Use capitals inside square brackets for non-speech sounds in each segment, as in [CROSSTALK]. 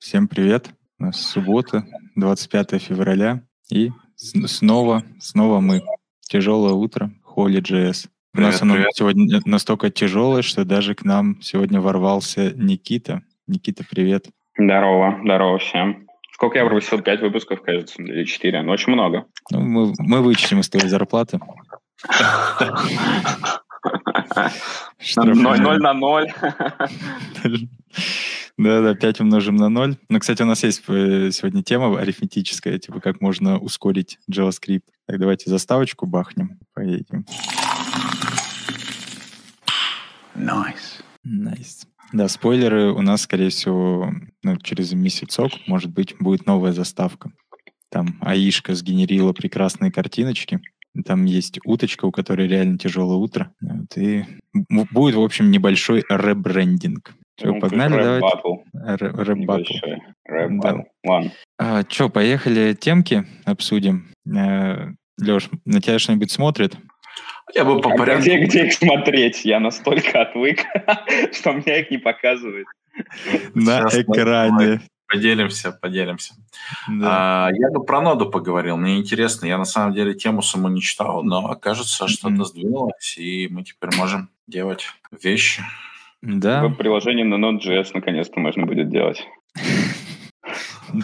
Всем привет. У нас суббота, 25 февраля. И снова, снова мы. Тяжелое утро, Холли JS. У нас оно привет. сегодня настолько тяжелое, что даже к нам сегодня ворвался Никита. Никита, привет. Здорово, здорово всем. Сколько я пропустил? Пять выпусков, кажется, или четыре. Ну, очень много. Ну, мы, мы вычтем из твоей зарплаты. [LAUGHS] Ноль на ноль. [LAUGHS] [LAUGHS] Да-да, 5 умножим на 0. Но, кстати, у нас есть э, сегодня тема арифметическая, типа как можно ускорить JavaScript. Так, давайте заставочку бахнем, поедем. Nice. Nice. Да, спойлеры у нас, скорее всего, ну, через месяцок, может быть, будет новая заставка. Там Аишка сгенерила прекрасные картиночки. Там есть уточка, у которой реально тяжелое утро. Вот, и будет, в общем, небольшой ребрендинг. Все, ну, погнали, давайте. Рэп батл. Ладно. А, что, поехали темки обсудим. Э, Леш, на тебя что-нибудь смотрит? Я бы по а порядку... Где, где их смотреть? Я настолько отвык, [LAUGHS] что меня их не показывает. На экране. Поделимся, поделимся. Да. А, я бы про ноду поговорил. Мне интересно. Я на самом деле тему саму не читал, но кажется, что-то mm-hmm. сдвинулось, и мы теперь можем делать вещи. Да. Веб-приложение на Node.js наконец-то можно будет делать.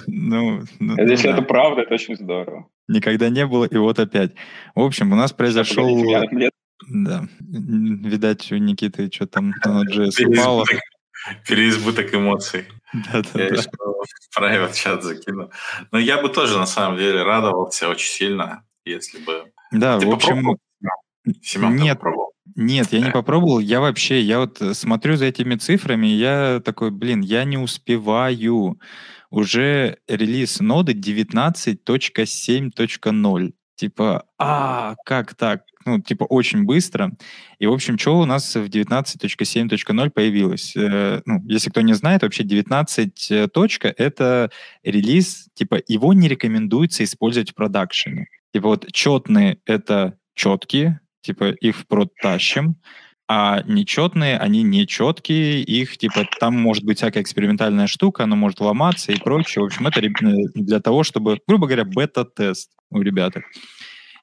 Ну, ну, Если ну, это правда, это очень здорово. Никогда не было, и вот опять. В общем, у нас произошел... Да. Видать, у Никиты что там на Node.js упало. Переизбыток эмоций. Да, да, я да. еще в private чат закину. Но я бы тоже, на самом деле, радовался очень сильно, если бы... Да, Ты в общем... Попробовал? Семен, Нет, попробовал? Нет, я не попробовал. Я вообще, я вот э, смотрю за этими цифрами, я такой, блин, я не успеваю. Уже релиз ноды 19.7.0. Типа, а, как так? Ну, типа, очень быстро. И, в общем, что у нас в 19.7.0 появилось? Э, ну, если кто не знает, вообще 19 э, точка — это релиз, типа, его не рекомендуется использовать в продакшене. Типа, вот четные — это четкие, типа их в прод тащим, а нечетные, они нечеткие, их, типа, там может быть всякая экспериментальная штука, она может ломаться и прочее. В общем, это для того, чтобы, грубо говоря, бета-тест у ребят.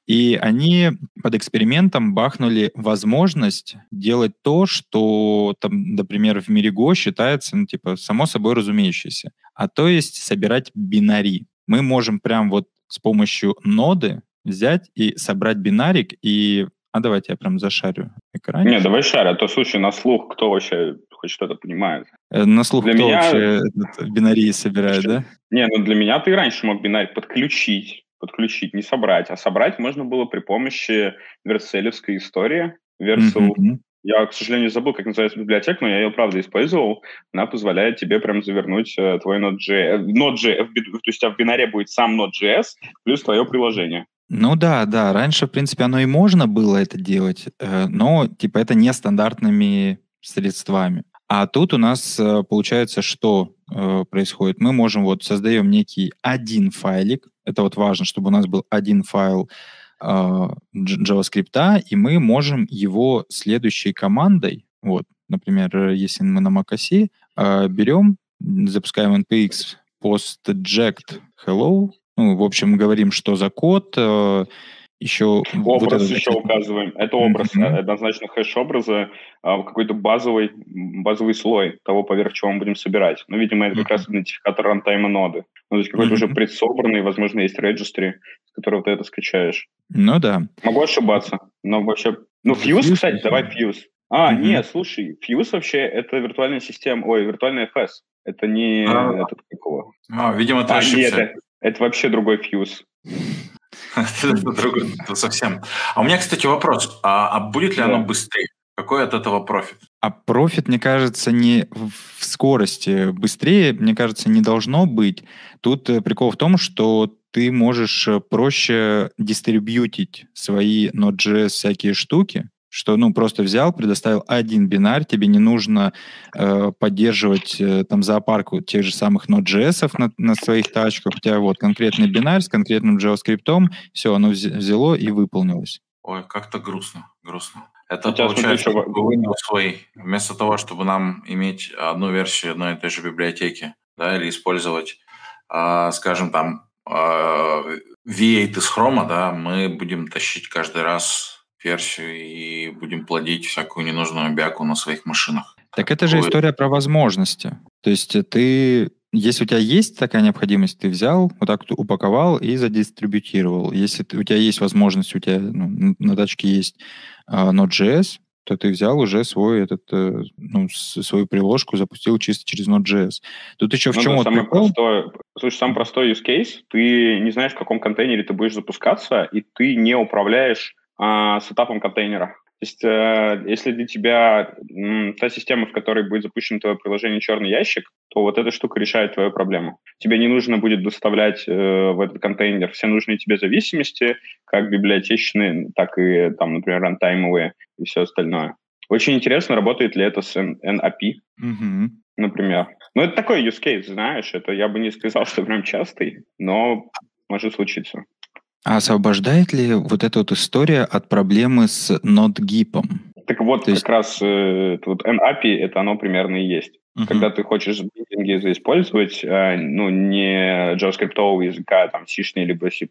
И они под экспериментом бахнули возможность делать то, что, там, например, в мире Go считается, ну, типа, само собой разумеющееся. А то есть собирать бинари. Мы можем прям вот с помощью ноды взять и собрать бинарик и а давайте я прям зашарю экран. Не, давай шарь, а то, слушай, на слух кто вообще хоть что-то понимает? Э, на слух для кто меня... вообще бинарии собирает, да? Не, ну для меня ты раньше мог бинарий подключить, подключить, не собрать. А собрать можно было при помощи верселевской истории, Vercel. Mm-hmm. Я, к сожалению, забыл, как называется библиотека, но я ее, правда, использовал. Она позволяет тебе прям завернуть э, твой Node.js. Node.js, то есть а в бинаре будет сам Node.js плюс твое приложение. Ну да, да, раньше, в принципе, оно и можно было это делать, э, но, типа, это не стандартными средствами. А тут у нас э, получается, что э, происходит? Мы можем вот создаем некий один файлик, это вот важно, чтобы у нас был один файл JavaScript, и мы можем его следующей командой, вот, например, если мы на macOS, берем, запускаем npx postject hello, ну, в общем, говорим, что за код, э, еще... Образ вот еще указываем. Это образ, mm-hmm. однозначно хэш образа, а, какой-то базовый, базовый слой того, поверх чего мы будем собирать. Ну, видимо, это как mm-hmm. раз идентификатор рантайма ноды. Ну, то есть какой-то mm-hmm. уже предсобранный, возможно, есть registry, с которого ты это скачаешь. Ну да. Могу ошибаться, но вообще... Ну, Fuse, Fuse кстати, давай Fuse. А, mm-hmm. нет, слушай, Fuse вообще это виртуальная система, ой, виртуальная FS. Это не а, этот какого. А, видимо, ты а, ошибся. Нет, это вообще другой фьюз. [LAUGHS] Совсем. А у меня, кстати, вопрос. А, а будет ли оно быстрее? Какой от этого профит? А профит, мне кажется, не в скорости. Быстрее, мне кажется, не должно быть. Тут э, прикол в том, что ты можешь э, проще дистрибьютить свои Node.js всякие штуки, что, ну, просто взял, предоставил один бинар, тебе не нужно э, поддерживать э, там зоопарк тех же самых Node.js на, на своих тачках, у тебя вот конкретный бинар с конкретным JavaScript, все, оно взяло и выполнилось. Ой, как-то грустно, грустно. Это Сейчас получается Windows свой. Вместо того, чтобы нам иметь одну версию одной и той же библиотеки, да, или использовать, э, скажем, там, э, V8 из Chrome, да, мы будем тащить каждый раз версию и будем плодить всякую ненужную бяку на своих машинах. Так это же история про возможности. То есть ты если у тебя есть такая необходимость, ты взял, вот так упаковал и задистрибутировал. Если ты, у тебя есть возможность, у тебя ну, на тачке есть uh, Node.js, то ты взял уже свой этот, э, ну, свою приложку, запустил чисто через Node.js. Тут еще в ну, чем да, вот самый прикол? Простой, слушай, самый простой use case, ты не знаешь, в каком контейнере ты будешь запускаться, и ты не управляешь а, сетапом контейнера. То есть, э, если для тебя м, та система, в которой будет запущено твое приложение черный ящик, то вот эта штука решает твою проблему. Тебе не нужно будет доставлять э, в этот контейнер все нужные тебе зависимости, как библиотечные, так и, там, например, рантаймовые и все остальное. Очень интересно, работает ли это с NAP, mm-hmm. например. Ну, это такой use case, знаешь, это я бы не сказал, [LAUGHS] что прям частый, но может случиться. А освобождает ли вот эта вот история от проблемы с NodeGIP? Так вот, То есть... как раз э, вот NAPI, это оно примерно и есть. Uh-huh. Когда ты хочешь билдинги использовать, э, ну, не JavaScript языка, там, C либо C++,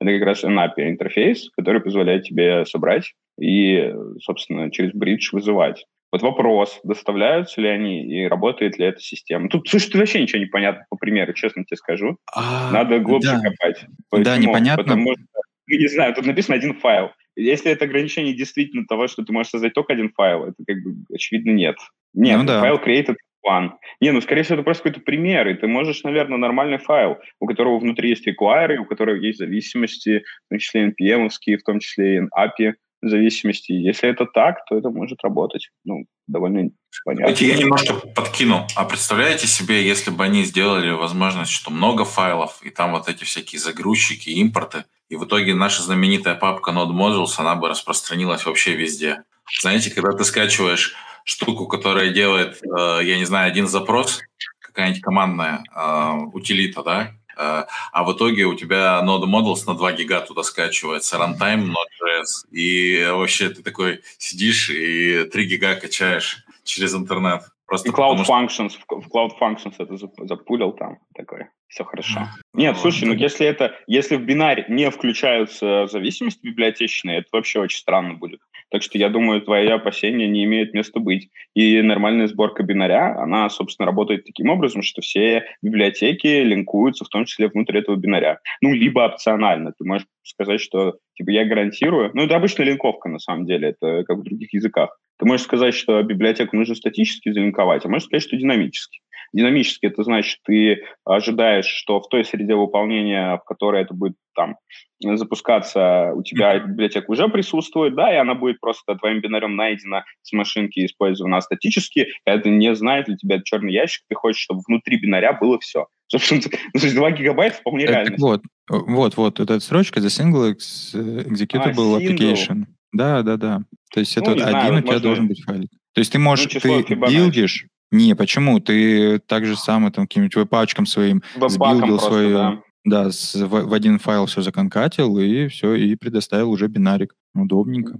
это как раз NAPI интерфейс, который позволяет тебе собрать и, собственно, через бридж вызывать. Вот вопрос, доставляются ли они и работает ли эта система. Тут, слушай, тут вообще ничего не понятно по примеру, честно тебе скажу. А, Надо глубже да. копать. Почему? Да, непонятно. Потому что, не знаю, тут написано один файл. Если это ограничение действительно того, что ты можешь создать только один файл, это как бы очевидно нет. Нет, ну, да. файл created one. Не, ну, скорее всего, это просто какой-то пример, и ты можешь, наверное, нормальный файл, у которого внутри есть require, у которого есть зависимости, в том числе npm в том числе и API, зависимости. Если это так, то это может работать. Ну, довольно понятно. Давайте я немножко подкину. А представляете себе, если бы они сделали возможность, что много файлов, и там вот эти всякие загрузчики, импорты, и в итоге наша знаменитая папка Node Modules, она бы распространилась вообще везде. Знаете, когда ты скачиваешь штуку, которая делает, э, я не знаю, один запрос, какая-нибудь командная э, утилита, да, а в итоге у тебя Node Models на 2 гига туда скачивается, runtime Node.js, и вообще ты такой сидишь и 3 гига качаешь через интернет. Просто и Cloud Functions, что... в Cloud Functions это запулил там такой, все хорошо. Нет, ну, слушай, ну если это, если в бинаре не включаются зависимости библиотечные, это вообще очень странно будет. Так что я думаю, твои опасения не имеют места быть. И нормальная сборка бинаря, она, собственно, работает таким образом, что все библиотеки линкуются, в том числе внутрь этого бинаря. Ну, либо опционально. Ты можешь сказать, что типа я гарантирую. Ну, это обычная линковка, на самом деле, это как в других языках. Ты можешь сказать, что библиотеку нужно статически залинковать, а можешь сказать, что динамически. Динамически это значит, ты ожидаешь, что в той среде выполнения, в которой это будет там запускаться, у тебя библиотека уже присутствует, да, и она будет просто твоим бинарем найдена с машинки использована статически. Это не знает для тебя черный ящик, ты хочешь, чтобы внутри бинаря было все. Собственно, [LAUGHS] ну, то есть 2 гигабайта вполне так, реально. Вот, вот, вот, эта строчка, the single executable а, application. Да, да, да. То есть это ну, вот один знаю, у тебя должен быть файлик. То есть ты можешь, ну, ты билдишь, не, почему? Ты так же самое там каким-нибудь веб-пачком своим сбилдил свою... Да, да с, в, в один файл все законкатил, и все, и предоставил уже бинарик. Удобненько.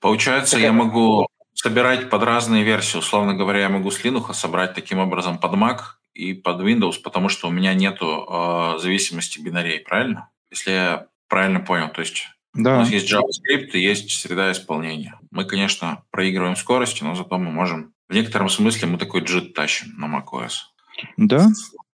Получается, так я могу собирать под разные версии. Условно говоря, я могу с Linux собрать таким образом под Mac и под Windows, потому что у меня нету э, зависимости бинарей, правильно? Если я правильно понял. То есть да. у нас есть JavaScript и есть среда исполнения. Мы, конечно, проигрываем скорости, но зато мы можем в некотором смысле мы такой джит тащим на macOS. Да.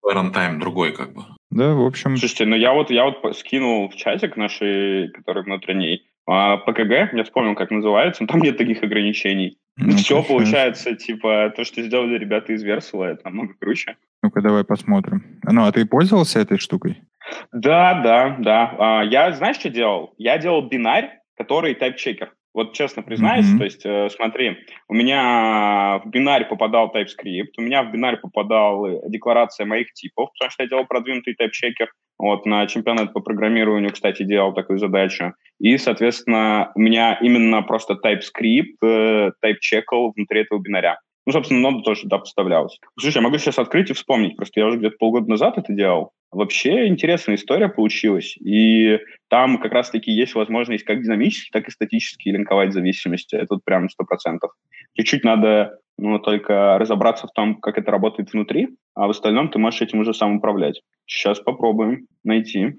Рантайм другой как бы. Да, в общем. Слушайте, ну я вот, я вот скинул в чатик нашей, который внутренний, а, ПКГ, я вспомнил, как называется, там нет таких ограничений. Ну, Все конечно. получается, типа, то, что сделали ребята из Версула, это намного круче. Ну-ка, давай посмотрим. Ну, а ты пользовался этой штукой? Да, да, да. А, я, знаешь, что делал? Я делал бинарь, который тайп-чекер. Вот честно признаюсь, mm-hmm. то есть э, смотри, у меня в бинарь попадал TypeScript, у меня в бинарь попадал декларация моих типов, потому что я делал продвинутый тайп-чекер. Вот на чемпионат по программированию, кстати, делал такую задачу. И, соответственно, у меня именно просто TypeScript э, тайп-чекал внутри этого бинаря. Ну, собственно, нода тоже туда поставлялась. Слушай, я могу сейчас открыть и вспомнить, просто я уже где-то полгода назад это делал. Вообще интересная история получилась, и там как раз-таки есть возможность как динамически, так и статически линковать зависимости. Это вот прям сто процентов. Чуть-чуть надо но только разобраться в том, как это работает внутри, а в остальном ты можешь этим уже сам управлять. Сейчас попробуем найти.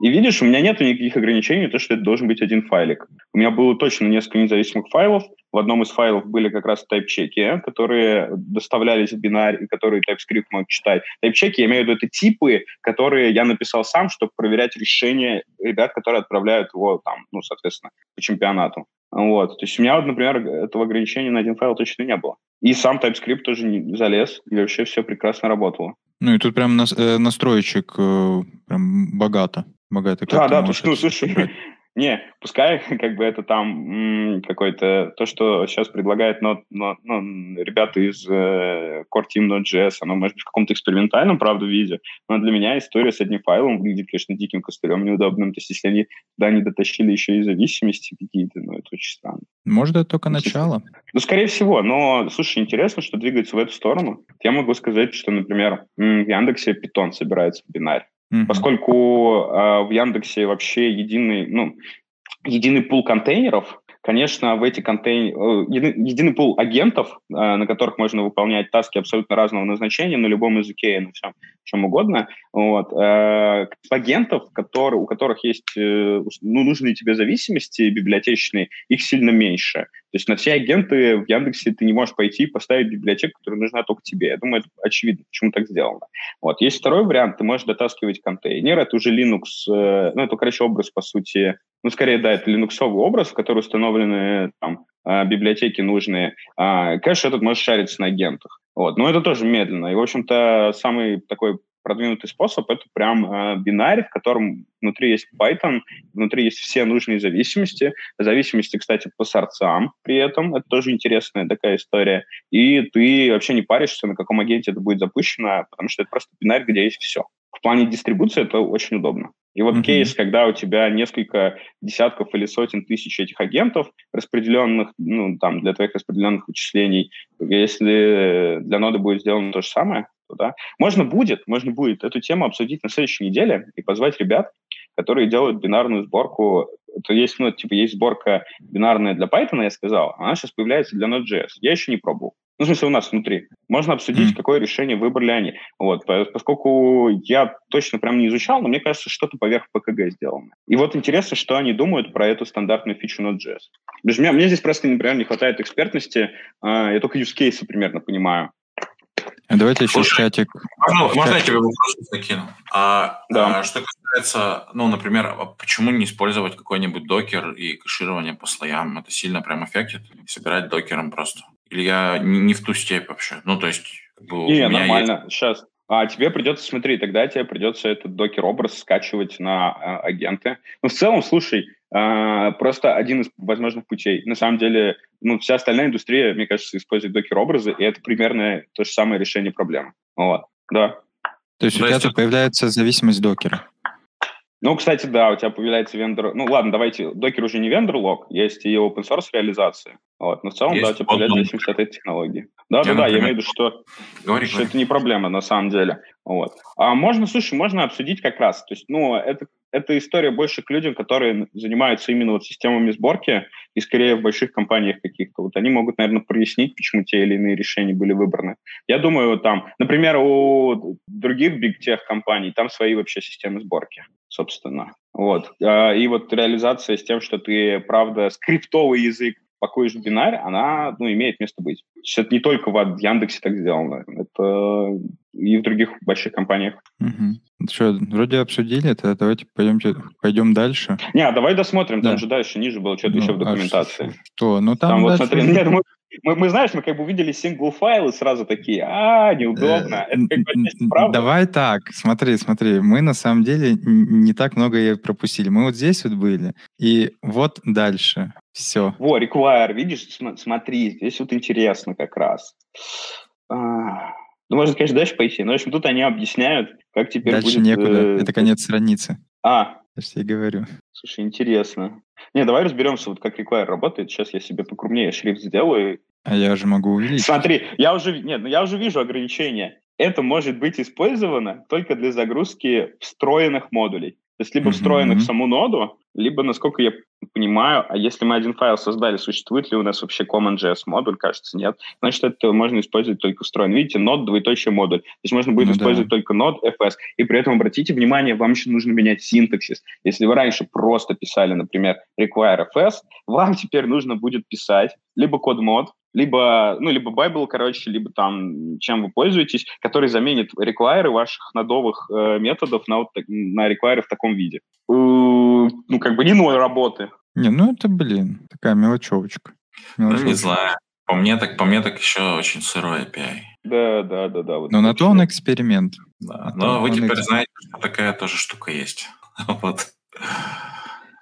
И видишь, у меня нет никаких ограничений, то, что это должен быть один файлик. У меня было точно несколько независимых файлов. В одном из файлов были как раз тайп-чеки, которые доставлялись в бинарь, и которые TypeScript мог читать. Тайп-чеки, я имею в виду, это типы, которые я написал сам, чтобы проверять решения ребят, которые отправляют его там, ну, соответственно, по чемпионату. Вот. То есть у меня, вот, например, этого ограничения на один файл точно не было. И сам TypeScript тоже не залез, и вообще все прекрасно работало. Ну и тут прям э, настроечек э, прям богато. Богато. Да, да, то, ну, слушай, [LAUGHS] не, пускай [LAUGHS] как бы это там какой-то, то, что сейчас предлагает но, но, ну, ребята из э, Core Team Node.js, оно может быть в каком-то экспериментальном, правда, виде, но для меня история с одним файлом выглядит, конечно, диким костылем неудобным. То есть если они туда не дотащили еще и зависимости какие-то, ну, это очень странно. Может, это только начало? Ну, скорее всего, но, слушай, интересно, что двигается в эту сторону. Я могу сказать, что, например, в Яндексе Python собирается в бинарь. Mm-hmm. Поскольку э, в Яндексе вообще единый, ну, единый пул контейнеров, конечно, в эти контейнеры, э, единый пул агентов, э, на которых можно выполнять таски абсолютно разного назначения на любом языке и на всем, чем угодно. Вот. Э, агентов, которые, у которых есть ну, нужные тебе зависимости библиотечные, их сильно меньше. То есть на все агенты в Яндексе ты не можешь пойти и поставить библиотеку, которая нужна только тебе. Я думаю, это очевидно, почему так сделано. Вот. Есть второй вариант, ты можешь дотаскивать контейнер, это уже Linux, ну, это, короче, образ, по сути, ну, скорее, да, это линуксовый образ, в который установлены там, а, библиотеки нужные. А, конечно, этот может шариться на агентах. Вот. Но это тоже медленно. И, в общем-то, самый такой продвинутый способ — это прям э, бинарь, в котором внутри есть Python, внутри есть все нужные зависимости. Зависимости, кстати, по сорцам при этом. Это тоже интересная такая история. И ты вообще не паришься, на каком агенте это будет запущено, потому что это просто бинарь, где есть все. В плане дистрибуции это очень удобно. И вот mm-hmm. кейс, когда у тебя несколько десятков или сотен тысяч этих агентов, распределенных, ну, там, для твоих распределенных вычислений, если для ноды будет сделано то же самое, то, да, можно будет, можно будет эту тему обсудить на следующей неделе и позвать ребят, которые делают бинарную сборку. Это есть, ну, типа, есть сборка бинарная для Python, я сказал, она сейчас появляется для Node.js. Я еще не пробовал. Ну, в смысле, у нас внутри. Можно обсудить, mm. какое решение выбрали они. Вот, поскольку я точно прям не изучал, но мне кажется, что-то поверх ПКГ сделано. И вот интересно, что они думают про эту стандартную фичу Node.js. Мне, мне здесь просто, например, не хватает экспертности. А, я только use кейсы примерно понимаю. А давайте еще Слушай, чатик. Можно, можно я тебе вопрос закину? А, да. а, что касается, ну, например, а почему не использовать какой-нибудь докер и кэширование по слоям? Это сильно прям эффектит? Собирать докером просто? Или я не в ту степь вообще? Ну, то есть... Как бы, не, нормально. Есть... Сейчас. А тебе придется, смотри, тогда тебе придется этот докер-образ скачивать на а, агенты. Ну, в целом, слушай, а, просто один из возможных путей. На самом деле, ну, вся остальная индустрия, мне кажется, использует докер-образы, и это примерно то же самое решение проблемы. Вот, да. То есть у тебя тут появляется зависимость докера? Ну, кстати, да, у тебя появляется вендор... Ну, ладно, давайте, докер уже не вендор-лог, есть и open source реализация. Вот, но в целом, есть да, у тебя появляется зависимость от этой технологии. Да-да-да, я имею в виду, что, говори, что говори. это не проблема на самом деле. Вот. А можно, слушай, можно обсудить как раз. То есть, ну, это, это история больше к людям, которые занимаются именно вот системами сборки, и скорее в больших компаниях каких-то. Вот они могут, наверное, прояснить, почему те или иные решения были выбраны. Я думаю, там, например, у других tech компаний там свои вообще системы сборки собственно. Вот. А, и вот реализация с тем, что ты, правда, скриптовый язык пакуешь в бинарь, она ну, имеет место быть. То есть это не только в Яндексе так сделано, это и в других больших компаниях. Угу. Что, вроде обсудили это, давайте пойдемте, пойдем дальше. Не, а давай досмотрим, да. там же дальше, ниже было что-то ну, еще в документации. А что? Ну там, там вот смотри, [LAUGHS] нет, мы, мы, мы, знаешь, мы как бы увидели сингл файл и сразу такие, а, неудобно. Э, это как Давай так, смотри, смотри, мы на самом деле не так много ее пропустили. Мы вот здесь вот были, и вот дальше. Все. Во, require, видишь, смотри, здесь вот интересно как раз. А, ну, можно, конечно, дальше пойти, но, в общем, тут они объясняют, как теперь дальше будет... некуда, э, это конец страницы. А. Я же тебе говорю. Слушай, интересно. Не, давай разберемся, вот как require работает. Сейчас я себе покрупнее шрифт сделаю. А я уже могу увидеть. Смотри, я уже, нет, ну я уже вижу ограничения. Это может быть использовано только для загрузки встроенных модулей. То есть либо встроенных mm-hmm. в саму ноду, либо, насколько я понимаю, а если мы один файл создали, существует ли у нас вообще CommonJS модуль? Кажется, нет. Значит, это можно использовать только встроен. Видите, node, двоеточие модуль. То есть можно будет ну, использовать да. только node, fs. И при этом, обратите внимание, вам еще нужно менять синтаксис. Если вы раньше просто писали, например, require fs, вам теперь нужно будет писать либо код мод, либо, ну, либо Bible, короче, либо там, чем вы пользуетесь, который заменит require ваших нодовых э, методов на, вот, на require в таком виде. Ну, как бы не ноль работы. Не, ну это, блин, такая мелочевочка. мелочевочка. Ну, не знаю. По мне так, по мне так еще очень сырой API. Да, да, да, да. Вот Но на то он эксперимент. Да. Но вы теперь эксперимент. знаете, что такая тоже штука есть. [LAUGHS] вот.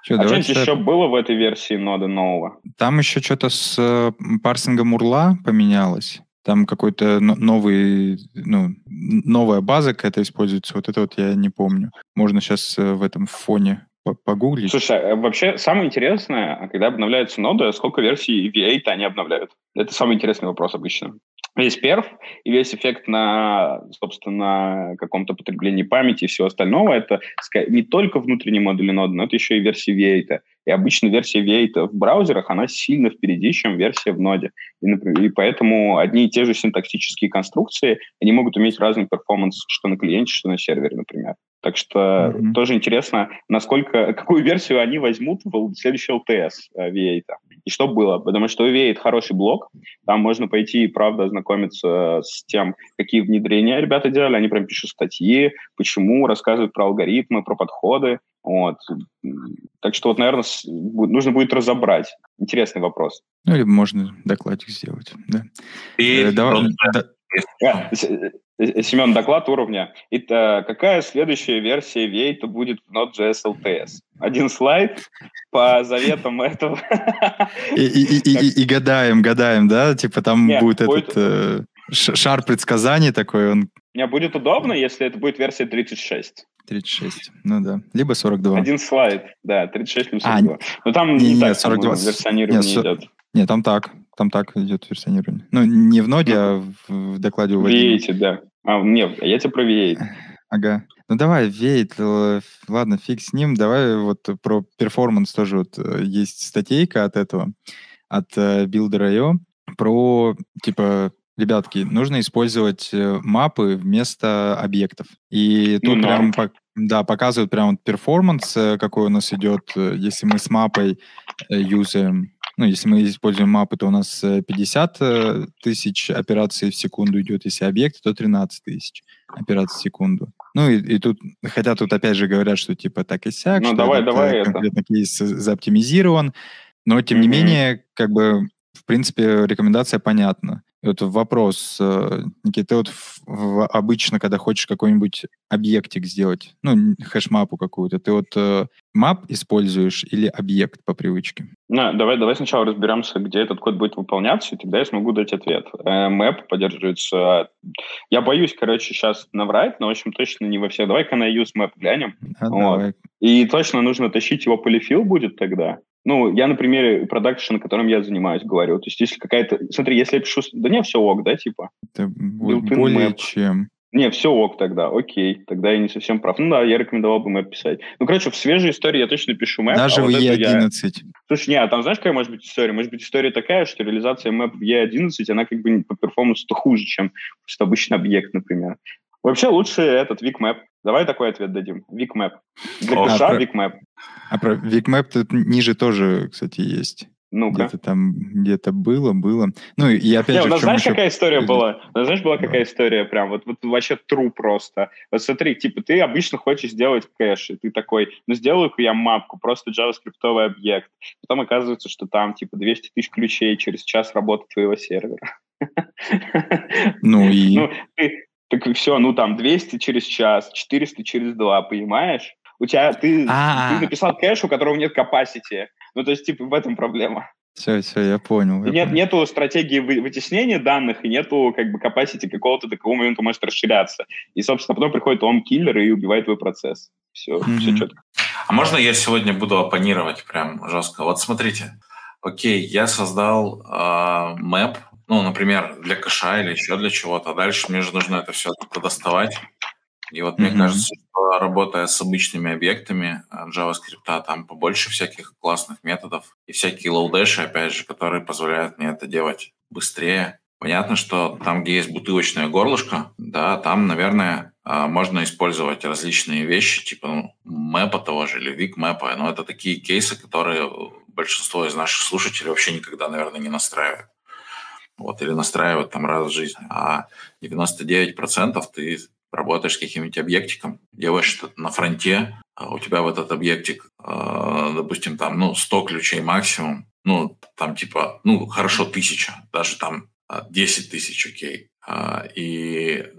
Что, а что-нибудь еще было в этой версии ноды нового? Там еще что-то с э, парсингом урла поменялось. Там какой-то новый, ну, новая база какая-то используется. Вот это вот я не помню. Можно сейчас э, в этом фоне погуглить. Слушай, а вообще самое интересное, а когда обновляются ноды, сколько версий V8 они обновляют? Это самый интересный вопрос обычно весь перф и весь эффект на, собственно, каком-то потреблении памяти и всего остального, это не только внутренний модуль ноды, но это еще и версия V8. И обычно версия V8 в браузерах, она сильно впереди, чем версия в ноде. И, например, и поэтому одни и те же синтаксические конструкции, они могут иметь разный перформанс, что на клиенте, что на сервере, например. Так что mm-hmm. тоже интересно, насколько, какую версию они возьмут в следующий LTS э, V8. И что было? Потому что у V8 хороший блок, там можно пойти и правда ознакомиться с тем, какие внедрения ребята делали, они прям пишут статьи, почему, рассказывают про алгоритмы, про подходы. Вот. Так что вот, наверное, нужно будет разобрать. Интересный вопрос. Ну, или можно докладик сделать. Да. И э, давай, да, Семен, доклад уровня. Итак, какая следующая версия V8 будет в Node.js LTS? Один слайд по заветам этого. И, и, и, и гадаем, гадаем, да? Типа там Нет, будет, будет этот э, шар предсказаний такой. Он... Мне будет удобно, если это будет версия 36. 36, ну да. Либо 42. Один слайд, да, 36 плюс 42. А, Но там не, не так 42. версионирование нет, идет. Нет, там так. Там так идет версионирование. Ну, не в ноде, а в, в докладе у. V8, да. А, нет, я тебе про V8. [SIGHS] Ага. Ну давай, V8, ладно, фиг с ним. Давай вот про перформанс тоже вот э, есть статейка от этого, от э, Builder.io про, типа, ребятки, нужно использовать э, map ы вместо объектов. И тут ну, прям, по, да, показывают прям перформанс, какой у нас идет, если мы с мапой юзаем ну, если мы используем мапы, то у нас 50 э, э, тысяч операций в секунду идет, если объект, то 13 тысяч операций в секунду. Ну, и, и тут, хотя тут опять же говорят, что типа так и сяк, ну, что давай, этот, давай конкретно это. кейс заоптимизирован, но тем mm-hmm. не менее, как бы, в принципе, рекомендация понятна. Вот вопрос, э, Никита, ты вот в, обычно, когда хочешь какой-нибудь объектик сделать, ну, хэш-мапу какую-то, ты вот э, мап используешь или объект по привычке? Ну, давай, давай сначала разберемся, где этот код будет выполняться, и тогда я смогу дать ответ. Э, map поддерживается... Я боюсь, короче, сейчас наврать, но, в общем, точно не во всех. Давай-ка на use map глянем. А, вот. давай. И точно нужно тащить его полифил будет тогда. Ну, я на примере продакшена, которым я занимаюсь, говорю. То есть, если какая-то... Смотри, если я пишу... Да не, все ок, да, типа? Это более чем... Не, все ок тогда, окей, тогда я не совсем прав. Ну да, я рекомендовал бы мэп писать. Ну, короче, в свежей истории я точно пишу мэп. Даже а в вот E11. Я... Слушай, не, а там знаешь, какая может быть история? Может быть история такая, что реализация мэп в E11, она как бы по перформансу-то хуже, чем просто обычный объект, например. Вообще лучше этот VicMap. Давай такой ответ дадим. VicMap. Для кэша а, VicMap. А про VicMap тут ниже тоже, кстати, есть. Ну Где-то там, где-то было, было. Ну, и опять Не, же... У нас знаешь, еще... какая история была? У нас, знаешь, была какая история прям? Вот, вот вообще true просто. Вот смотри, типа, ты обычно хочешь сделать кэш, и ты такой, ну, сделаю-ка я мапку, просто JavaScript объект. Потом оказывается, что там, типа, 200 тысяч ключей через час работы твоего сервера. Ну [LAUGHS] и... Ну, ты, так все, ну там 200 через час, 400 через два, понимаешь? У тебя ты, А-а-а. ты написал кэш, у которого нет capacity. Ну, то есть, типа, в этом проблема. Все, все, я понял. Я нет, понял. Нету стратегии вытеснения данных, и нету как бы capacity какого-то до какого момента может расширяться. И, собственно, потом приходит он киллер и убивает твой процесс. Все, mm-hmm. все четко. А можно я сегодня буду оппонировать прям жестко? Вот смотрите, окей, я создал э, мэп, ну, например, для кэша или еще для чего-то. Дальше мне же нужно это все доставать. И вот mm-hmm. мне кажется, что работая с обычными объектами э, JavaScript, там побольше всяких классных методов и всякие лоудеши, опять же, которые позволяют мне это делать быстрее. Понятно, что там, где есть бутылочное горлышко, да, там, наверное, а, можно использовать различные вещи, типа ну, мэпа того же или вик мэпа, но это такие кейсы, которые большинство из наших слушателей вообще никогда, наверное, не настраивают. Вот, или настраивают там раз в жизни. А 99% ты работаешь с каким-нибудь объектиком, делаешь что-то на фронте, а у тебя в этот объектик, а, допустим, там, ну, 100 ключей максимум, ну, там типа, ну, хорошо, тысяча, даже там 10 тысяч, окей. И э,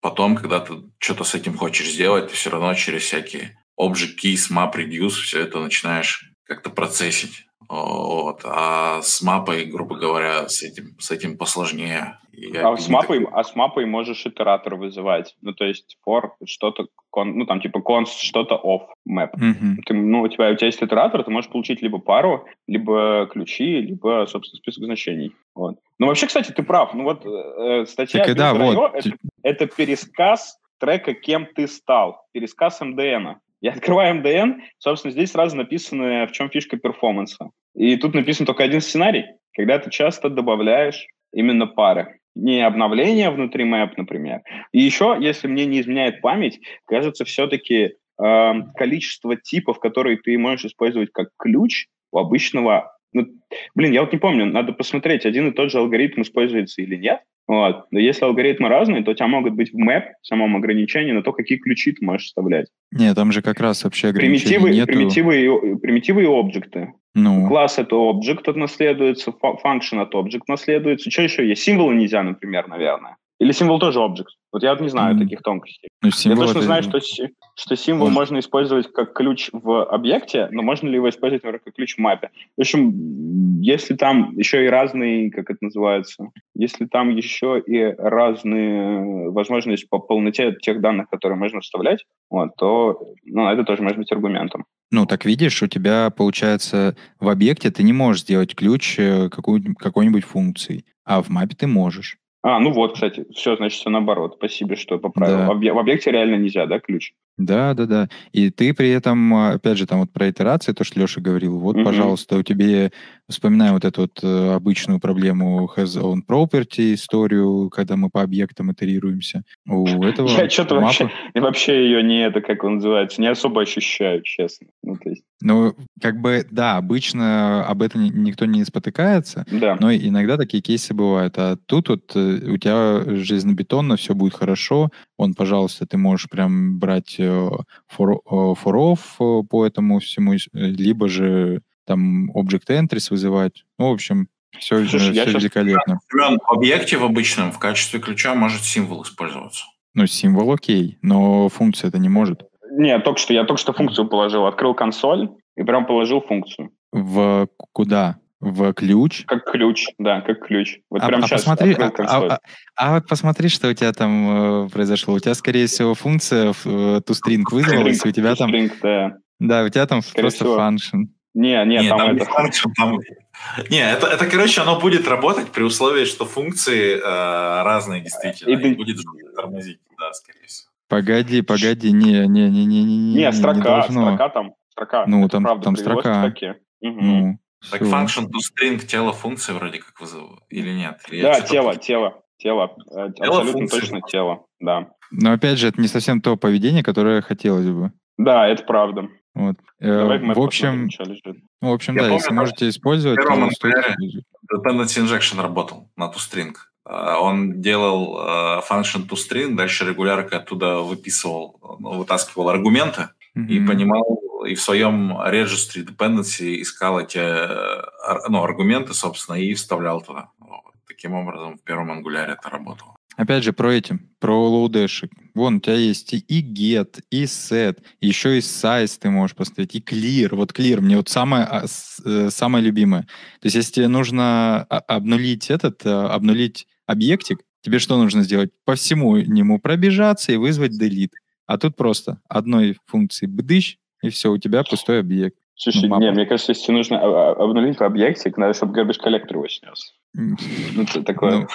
потом, когда ты что-то с этим хочешь сделать, ты все равно через всякие object keys, map reduce, все это начинаешь как-то процессить. Вот. А с мапой, грубо говоря, с этим, с этим посложнее. а с, мапой, так... а с мапой можешь итератор вызывать. Ну, то есть for что-то, ну, там, типа const что-то off map. Mm-hmm. Ты, ну, у тебя, у тебя есть итератор, ты можешь получить либо пару, либо ключи, либо, собственно, список значений. Вот. Ну, вообще, кстати, ты прав. Ну, вот э, статья так, да, вот. это, это пересказ трека «Кем ты стал», пересказ МДНа. Я открываю MDN, собственно, здесь сразу написано, в чем фишка перформанса. И тут написан только один сценарий, когда ты часто добавляешь именно пары. Не обновление внутри мэп, например. И еще, если мне не изменяет память, кажется, все-таки э, количество типов, которые ты можешь использовать как ключ у обычного... Ну, блин, я вот не помню, надо посмотреть, один и тот же алгоритм используется или нет. Вот. Но если алгоритмы разные, то у тебя могут быть в map в самом ограничении на то, какие ключи ты можешь вставлять. Нет, там же как раз вообще ограничений примитивы, нету. Примитивы и, примитивы и объекты. Ну. Класс это объект наследуется, function от объект наследуется. Что еще есть? Символы нельзя, например, наверное. Или символ тоже объект? Вот я вот не знаю mm. таких тонкостей. Ну, я точно это... знаю, что, что символ Может. можно использовать как ключ в объекте, но можно ли его использовать, например, как ключ в мапе? В общем, если там еще и разные, как это называется, если там еще и разные возможности по полноте тех данных, которые можно вставлять, вот, то ну, это тоже может быть аргументом. Ну, так видишь, у тебя, получается, в объекте ты не можешь сделать ключ э, какой-нибудь функции, а в мапе ты можешь. А, ну вот, кстати, все, значит, все наоборот. Спасибо, что поправил. Да. В, объ- в объекте реально нельзя, да, ключ? Да, да, да. И ты при этом, опять же, там вот про итерации, то, что Леша говорил, вот, угу. пожалуйста, у тебя, вспоминаю вот эту вот э, обычную проблему has own property историю, когда мы по объектам итерируемся. У этого Я что-то вообще, вообще ее не, это как он называется, не особо ощущаю, честно. Ну, то есть... ну, как бы, да, обычно об этом никто не спотыкается, да. но иногда такие кейсы бывают. А тут вот э, у тебя железнобетонно все будет хорошо, он, пожалуйста, ты можешь прям брать for, for off по этому всему, либо же там Object Entries вызывать. Ну, в общем, все, Слушай, все великолепно. Семен, в объекте в обычном в качестве ключа может символ использоваться. Ну, символ окей, но функция это не может. Нет, только что, я только что функцию положил. Открыл консоль и прям положил функцию. В куда? В ключ? Как ключ, да, как ключ. Вот а, прям а сейчас посмотри, а, а, а, а вот посмотри, что у тебя там э, произошло. У тебя, скорее всего, функция в э, toString вызвалась, у тебя там... String, да. да, у тебя там скорее просто всего. function. Не, не, не там, там это... Function, там... Не, это, это, короче, оно будет работать при условии, что функции э, разные действительно. И, и будет тормозить, да, скорее всего. Погоди, погоди, не, не, не, не, не, не, строка, не строка там, строка. Ну, там, правда, там строка. Угу. Ну, так Все. function to string тело функции вроде как вызову или нет? Или да, тело, тело, тело, э, тело абсолютно функции. точно тело, да. Но опять же, это не совсем то поведение, которое хотелось бы. Да, это правда. Вот. Э, Давай в общем, ну, в общем, Я да, помню, если можете использовать, то стоит Dependency injection работал на toString. А, он делал э, function toString, дальше регулярка оттуда выписывал, ну, вытаскивал аргументы, mm-hmm. и понимал, и в своем registry dependency искал эти ну, аргументы, собственно, и вставлял туда. Вот. Таким образом, в первом ангуляре это работало. Опять же, про эти, про лоудешик. Вон, у тебя есть и get, и set, еще и size ты можешь поставить, и clear. Вот clear мне вот самое, а, э, самое любимое. То есть, если тебе нужно обнулить этот, э, обнулить объектик, тебе что нужно сделать? По всему нему пробежаться и вызвать delete. А тут просто одной функции бдыщ, и все, у тебя пустой объект. Слушай, ну, не, мне кажется, если нужно обнулить объектик, надо, чтобы garbage коллектор его снес. Ну, такое.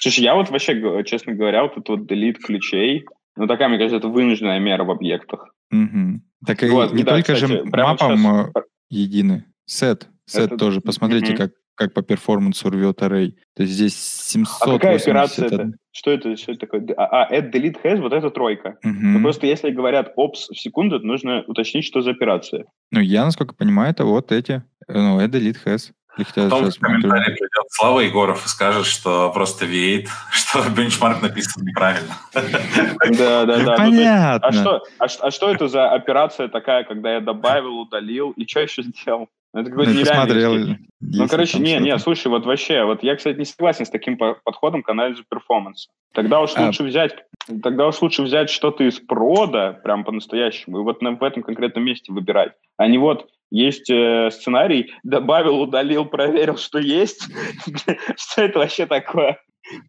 Слушай, я вот вообще, честно говоря, вот этот вот delete ключей, Ну, такая, мне кажется, это вынужденная мера в объектах. Угу. Так вот, и не да, только кстати, же мапам сейчас... Э, едины. Сет. Сет это... тоже. Посмотрите, угу. как, как по перформансу рвет array. То есть здесь 700... А какая операция это? Что это, что это такое? А, а add, delete, has, вот это тройка. Угу. Ну, просто если говорят ops в секунду, нужно уточнить, что за операция. Ну, я, насколько понимаю, это вот эти. Ну, add, delete, has. Их Потом в комментарии придет Слава Егоров и скажет, что просто веет, [LAUGHS] что бенчмарк написан неправильно. Да, да, да. Ну, понятно. А что, а, а что это за операция такая, когда я добавил, удалил, и что еще сделал? Это какой-то ну, нереальный. Ну, короче, не, не, слушай, вот вообще, вот я, кстати, не согласен с таким подходом к анализу перформанса. Тогда уж а. лучше взять, тогда уж лучше взять что-то из прода, прям по-настоящему, и вот в этом конкретном месте выбирать, а не вот есть э, сценарий, добавил, удалил, проверил, что есть. [LAUGHS] Что это вообще такое?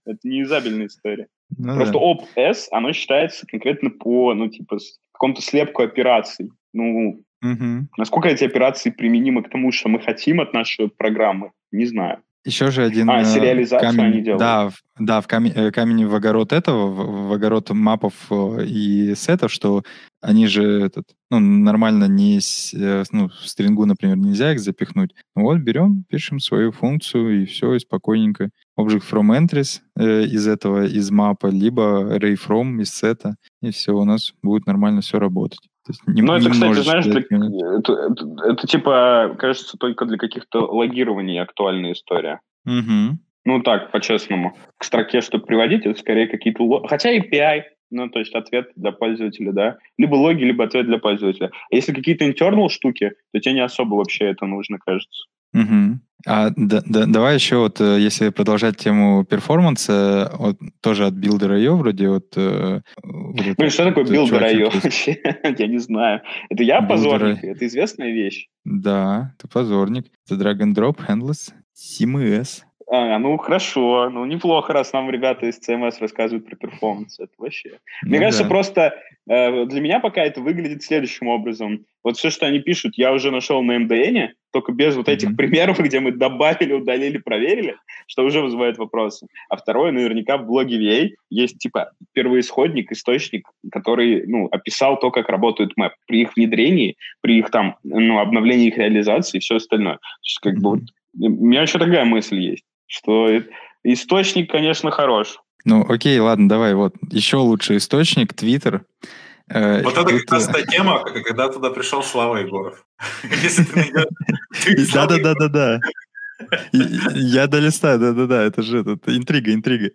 Это не юзабельная история. Ну, Просто да. op-s, оно считается конкретно по, ну, типа, какому-то слепку операций. Ну, угу. насколько эти операции применимы к тому, что мы хотим от нашей программы, не знаю. Еще же один... А, э, сериализацию камень, они делают. Да, да в камень, э, камень в огород этого, в, в огород мапов э, и сетов, что они же этот, ну, нормально не... Ну, в стрингу, например, нельзя их запихнуть. Ну вот, берем, пишем свою функцию, и все, и спокойненько. Object from entries э, из этого, из мапа, либо array from из сета, и все, у нас будет нормально все работать. Не, ну, это, кстати, знаешь, для, это, это, это, типа, кажется, только для каких-то логирований актуальная история. Угу. Ну, так, по-честному. К строке, чтобы приводить, это скорее какие-то... Хотя API, ну, то есть ответ для пользователя, да. Либо логи, либо ответ для пользователя. А если какие-то internal штуки, то тебе не особо вообще это нужно, кажется. Угу. А да, да, давай еще вот, э, если продолжать тему перформанса, вот, тоже от Builder.io вроде вот... Э, вот Блин, что такое Builder.io вообще? [LAUGHS] я не знаю. Это я позорник? Это известная вещь? Да, ты позорник. Это drag and drop, handless, CMS. А, ну хорошо, ну неплохо, раз нам ребята из CMS рассказывают про перформанс. Это вообще. Ну, Мне кажется, да. просто э, для меня пока это выглядит следующим образом. Вот все, что они пишут, я уже нашел на MDN, только без вот этих mm-hmm. примеров, [LAUGHS] где мы добавили, удалили, проверили, что уже вызывает вопросы. А второе, наверняка в блоге VA есть типа первоисходник, источник, который ну, описал то, как работают мэп при их внедрении, при их там ну, обновлении их реализации и все остальное. То есть, как бы, вот, у меня еще такая мысль есть что источник, конечно, хорош. Ну, окей, ладно, давай, вот. Еще лучший источник, Твиттер. Э, вот это как раз та тема, когда туда пришел Слава Егоров. [LAUGHS] [LAUGHS] Да-да-да-да-да. Я долистаю, да-да-да, это же интрига, интрига.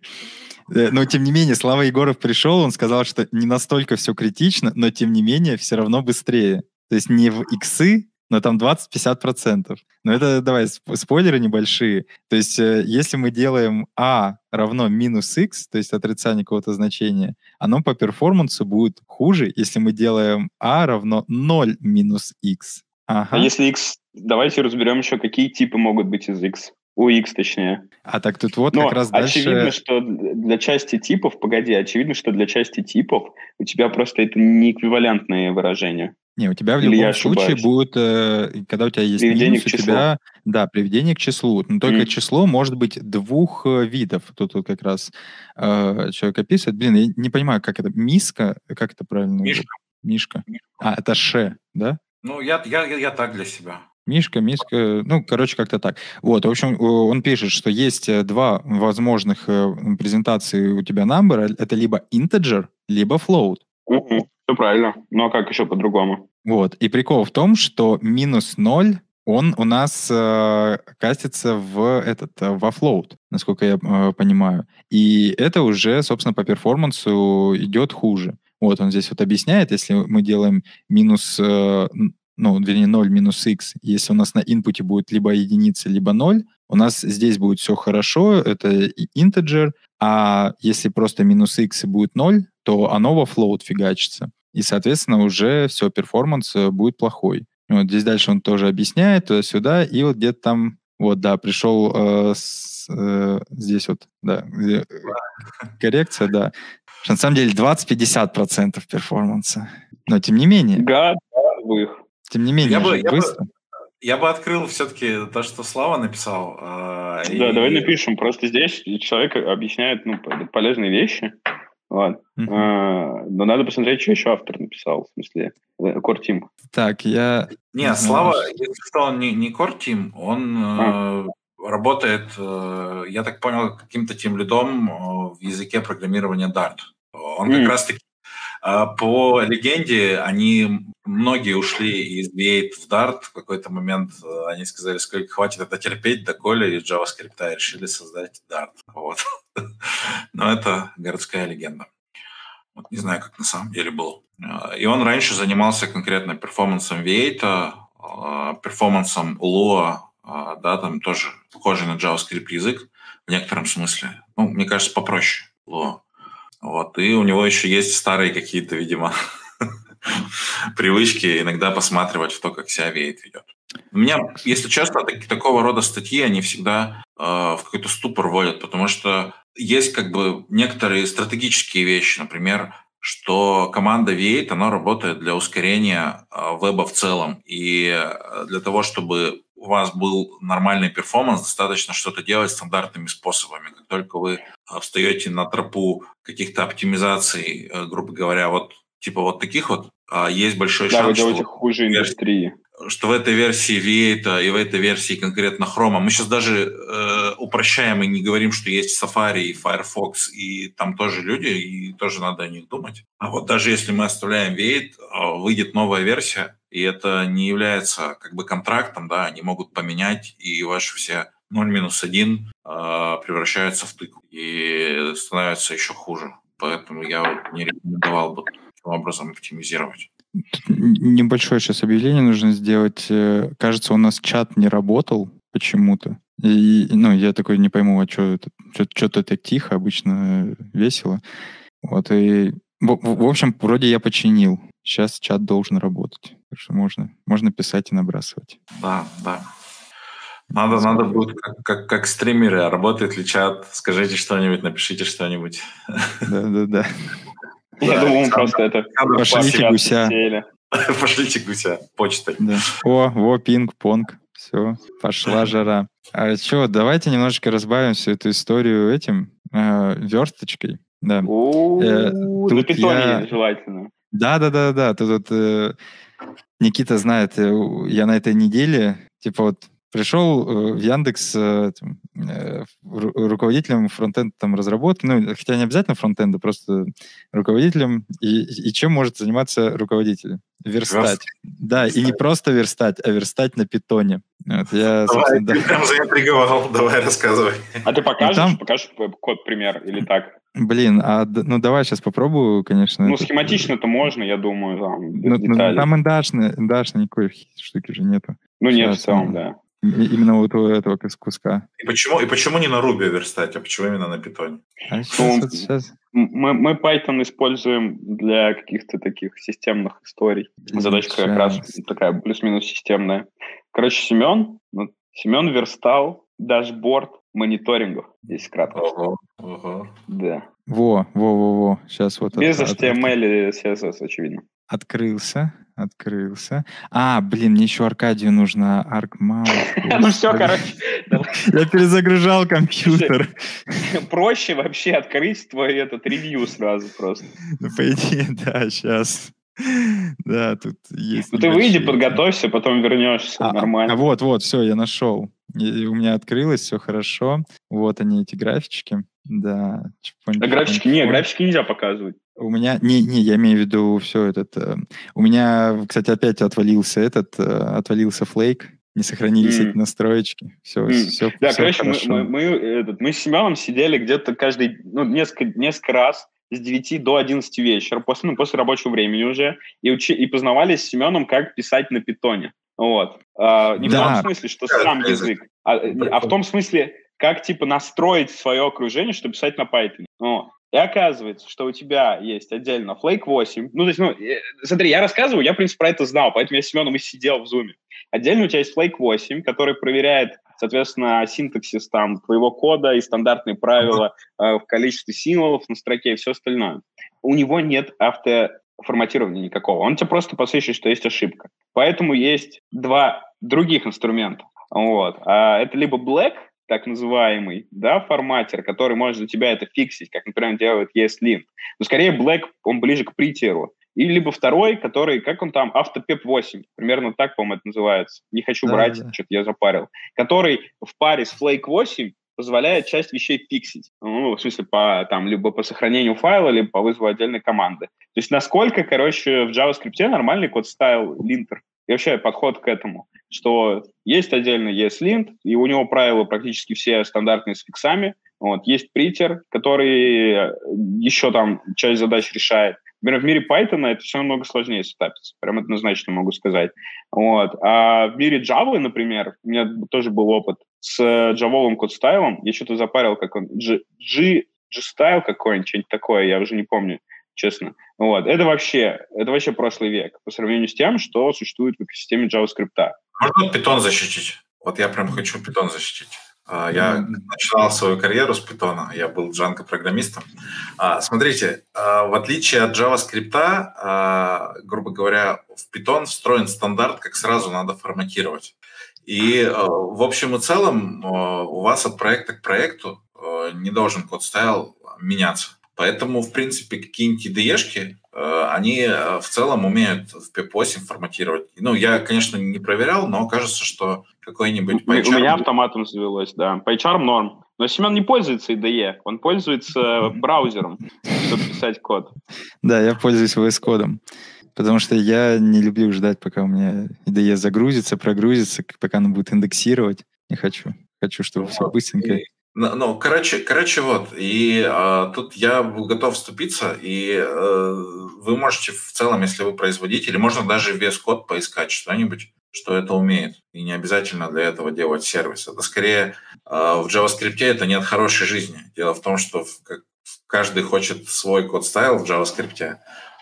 Э, но, тем не менее, Слава Егоров пришел, он сказал, что не настолько все критично, но, тем не менее, все равно быстрее. То есть не в иксы, но там 20-50%. Но это, давай, спойлеры небольшие. То есть э, если мы делаем а равно минус x, то есть отрицание какого-то значения, оно по перформансу будет хуже, если мы делаем а равно 0 минус x. Ага. А если x... Давайте разберем еще, какие типы могут быть из x. У X, точнее. А так тут вот Но как раз дальше... очевидно, что для части типов, погоди, очевидно, что для части типов у тебя просто это не эквивалентные выражения. Не, у тебя в Или любом случае будет, э, когда у тебя есть приведение минус, у тебя, да, приведение к числу. Но только mm. число может быть двух э, видов. Тут, тут как раз э, человек описывает. Блин, я не понимаю, как это. Миска? Как это правильно? Мишка. Мишка. А, это ше, да? Ну, я, я, я, я так для себя. Мишка, Миска, ну, короче, как-то так. Вот, в общем, он пишет, что есть э, два возможных презентации у тебя number. Это либо integer, либо float. Угу. Все правильно. Ну а как еще по-другому? Вот. И прикол в том, что минус ноль он у нас э, кастится в этот э, во float, насколько я э, понимаю. И это уже, собственно, по перформансу идет хуже. Вот он здесь вот объясняет, если мы делаем минус, э, ну, вернее, 0 минус x, если у нас на инпуте будет либо единица, либо 0, у нас здесь будет все хорошо, это integer, а если просто минус x и будет 0, то оно во float фигачится. И, соответственно, уже все, перформанс э, будет плохой. Вот здесь дальше он тоже объясняет туда-сюда, и вот где-то там, вот, да, пришел э, с, э, здесь вот, да, где, коррекция, да. На самом деле 20-50% перформанса. Но тем не менее. Годовых. Тем не менее, я бы, я быстро. Бы, я бы открыл все-таки то, что Слава написал. Э, да, и... давай напишем. Просто здесь человек объясняет ну, полезные вещи. Вот. Uh-huh. А, но надо посмотреть, что еще автор написал, в смысле, Core Team. Так, я... Не, Слава, если что, он не, не Core Team, он а. э, работает, э, я так понял, каким-то тем лидом э, в языке программирования Dart. Он mm. как раз-таки а, по легенде, они многие ушли из V8 в Dart. В какой-то момент э, они сказали, сколько хватит это терпеть, доколе из JavaScript и решили создать Dart. Вот. [LAUGHS] Но это городская легенда. Вот не знаю, как на самом деле было. А, и он раньше занимался конкретно перформансом V8, а, перформансом Lua, да, там тоже похожий на JavaScript язык в некотором смысле. Ну, мне кажется, попроще Lua. Вот. И у него еще есть старые какие-то, видимо, [LAUGHS] привычки иногда посматривать в то, как себя веет ведет. У меня, если честно, так, такого рода статьи, они всегда э, в какой-то ступор вводят, потому что есть как бы некоторые стратегические вещи, например, что команда V8, она работает для ускорения э, веба в целом. И э, для того, чтобы у вас был нормальный перформанс, достаточно что-то делать стандартными способами. Как только вы встаете на тропу каких-то оптимизаций, э, грубо говоря, вот типа вот таких вот, а, есть большой да, шанс, вы делаете что хуже индустрии. Что в этой версии V8 и в этой версии конкретно Chrome, мы сейчас даже э, упрощаем и не говорим, что есть Safari и Firefox, и там тоже люди, и тоже надо о них думать. А вот даже если мы оставляем V8, а, выйдет новая версия, и это не является как бы контрактом, да, они могут поменять, и ваши все 0 минус 1 э, превращаются в тыкву и становится еще хуже. Поэтому я вот не рекомендовал бы таким образом оптимизировать. Небольшое сейчас объявление нужно сделать. Э, кажется, у нас чат не работал почему-то. И, ну, я такой не пойму, а что это, что-то так тихо, обычно весело. Вот, и, в, в общем, вроде я починил. Сейчас чат должен работать. Так что можно, можно писать и набрасывать. Да, да. Надо, надо будет, как, как, как стримеры, а работает ли чат, скажите что-нибудь, напишите что-нибудь. Да-да-да. Я думаю, просто это... Пошлите гуся. [LAUGHS] Пошлите гуся почтой. О, во, пинг-понг. Все, пошла жара. А что, давайте немножечко разбавим всю эту историю этим э, версточкой. Да. Э, на питоне желательно. Да, да, да, да. Тут вот Никита знает, я на этой неделе, типа вот пришел э, в Яндекс э, э, руководителем фронтенд там разработки, ну, хотя не обязательно фронтенда, просто руководителем, и, и чем может заниматься руководитель? Верстать. Верст. Да, верстать. и не просто верстать, а верстать на питоне. Вот я, давай, да. ты прям заинтриговал, давай рассказывай. А ты покажешь, там... покажешь код пример или так? Блин, а ну давай сейчас попробую, конечно. Ну, схематично-то можно, я думаю, там, ну, ну, там индашной, индашной никакой штуки же нету. Ну, нет, в целом, да. Именно вот у этого куска. И почему, и почему не на Ruby верстать, а почему именно на Python? А сейчас, ну, сейчас... Мы, мы Python используем для каких-то таких системных историй. Задачка сейчас. как раз такая плюс-минус системная. Короче, Семен, ну, Семен верстал дашборд мониторингов, здесь кратко. Ого, ого. Да. Во, во, во, во. Сейчас вот. Без это, HTML и CSS, очевидно. Открылся открылся. А, блин, мне еще Аркадию нужно. Аркмаут. Ну все, короче. [LAUGHS] Я перезагружал компьютер. Проще вообще открыть твой этот ревью сразу просто. Ну, по идее, [LAUGHS] да, сейчас. Да, тут есть... Ну ты выйди, подготовься, потом вернешься, а, нормально. А вот, вот, все, я нашел. У меня открылось, все хорошо. Вот они, эти графички. Да. А графички, не, графички нельзя показывать. У меня, не, не, я имею в виду все этот. Э, у меня, кстати, опять отвалился этот, э, отвалился флейк, не сохранились mm. эти настроечки. Все, mm. все, да, все короче, хорошо. мы, мы, мы, этот, мы с Семеном сидели где-то каждый, ну, несколько, несколько раз с 9 до 11 вечера, после, ну, после рабочего времени уже, и, учи, и познавались с Семеном, как писать на питоне. Вот. А, не да. в том смысле, что сам язык, а, а в том смысле, как, типа, настроить свое окружение, чтобы писать на Python. Вот. И оказывается, что у тебя есть отдельно Flake 8. Ну, то есть, ну, э, смотри, я рассказываю, я, в принципе, про это знал, поэтому я с Семеном и сидел в зуме. Отдельно у тебя есть Flake 8, который проверяет, соответственно, синтаксис там твоего кода и стандартные правила э, в количестве символов на строке и все остальное. У него нет автоформатирования никакого. Он тебе просто посвящает, что есть ошибка. Поэтому есть два других инструмента. Вот. А это либо Black, так называемый, да, форматер, который может за тебя это фиксить, как, например, делает ESLint. Но скорее Black, он ближе к притеру. И либо второй, который, как он там, автопеп 8, примерно так, по-моему, это называется. Не хочу да, брать, да. что-то я запарил. Который в паре с Flake 8 позволяет часть вещей фиксить. Ну, в смысле, по, там, либо по сохранению файла, либо по вызову отдельной команды. То есть насколько, короче, в JavaScript нормальный код стайл линтер и вообще подход к этому, что есть отдельный ESLint, и у него правила практически все стандартные с фиксами. Вот. Есть притер, который еще там часть задач решает. Например, в мире Python это все намного сложнее сетапится, прям однозначно могу сказать. Вот. А в мире Java, например, у меня тоже был опыт с джавовым код-стайлом, я что-то запарил, как он, G, G, G-стайл какой-нибудь, что-нибудь такое, я уже не помню, честно. Вот. Это вообще, это вообще прошлый век по сравнению с тем, что существует в экосистеме JavaScript. Можно Python защитить? Вот я прям хочу Python защитить. А, я начинал свою карьеру с Python, я был Django-программистом. А, смотрите, а, в отличие от JavaScript, грубо говоря, в Python встроен стандарт, как сразу надо форматировать. И в общем и целом у вас от проекта к проекту не должен код стайл меняться. Поэтому, в принципе, какие-нибудь IDE-шки, они в целом умеют в PEP8 форматировать. Ну, я, конечно, не проверял, но кажется, что какой-нибудь PyCharm... У меня автоматом завелось, да. PyCharm норм. Но Семен не пользуется IDE, он пользуется [LAUGHS] браузером, чтобы писать код. Да, я пользуюсь VS кодом. Потому что я не люблю ждать, пока у меня IDE загрузится, прогрузится, пока оно будет индексировать. Не хочу. Хочу, чтобы все быстренько. Ну, короче, короче, вот, и а, тут я был готов вступиться, и а, вы можете в целом, если вы производитель, можно даже вес код поискать что-нибудь, что это умеет. И не обязательно для этого делать сервис. Это скорее а, в JavaScript это нет хорошей жизни. Дело в том, что в, как, каждый хочет свой код стайл в JavaScript,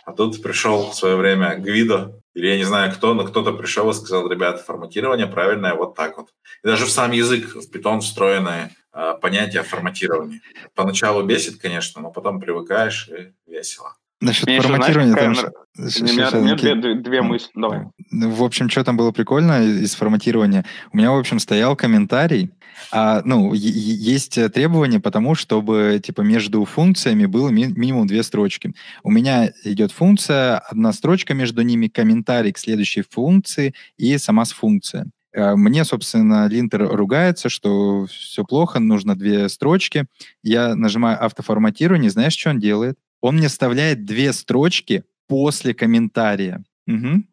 а тут пришел в свое время Гвидо, или я не знаю кто, но кто-то пришел и сказал, ребята, форматирование правильное вот так вот. И даже в сам язык, в Python встроенное э, понятие форматирования. Поначалу бесит, конечно, но потом привыкаешь и весело. Насчет Мне форматирования... Знаешь, там... У меня, у меня две, две, две мысли. Давай. В общем, что там было прикольно из форматирования? У меня, в общем, стоял комментарий, а, ну, есть требования потому, чтобы, типа, между функциями было ми- минимум две строчки. У меня идет функция, одна строчка между ними, комментарий к следующей функции и сама функция. А, мне, собственно, линтер ругается, что все плохо, нужно две строчки. Я нажимаю автоформатирование, знаешь, что он делает? Он мне вставляет две строчки после комментария. Угу.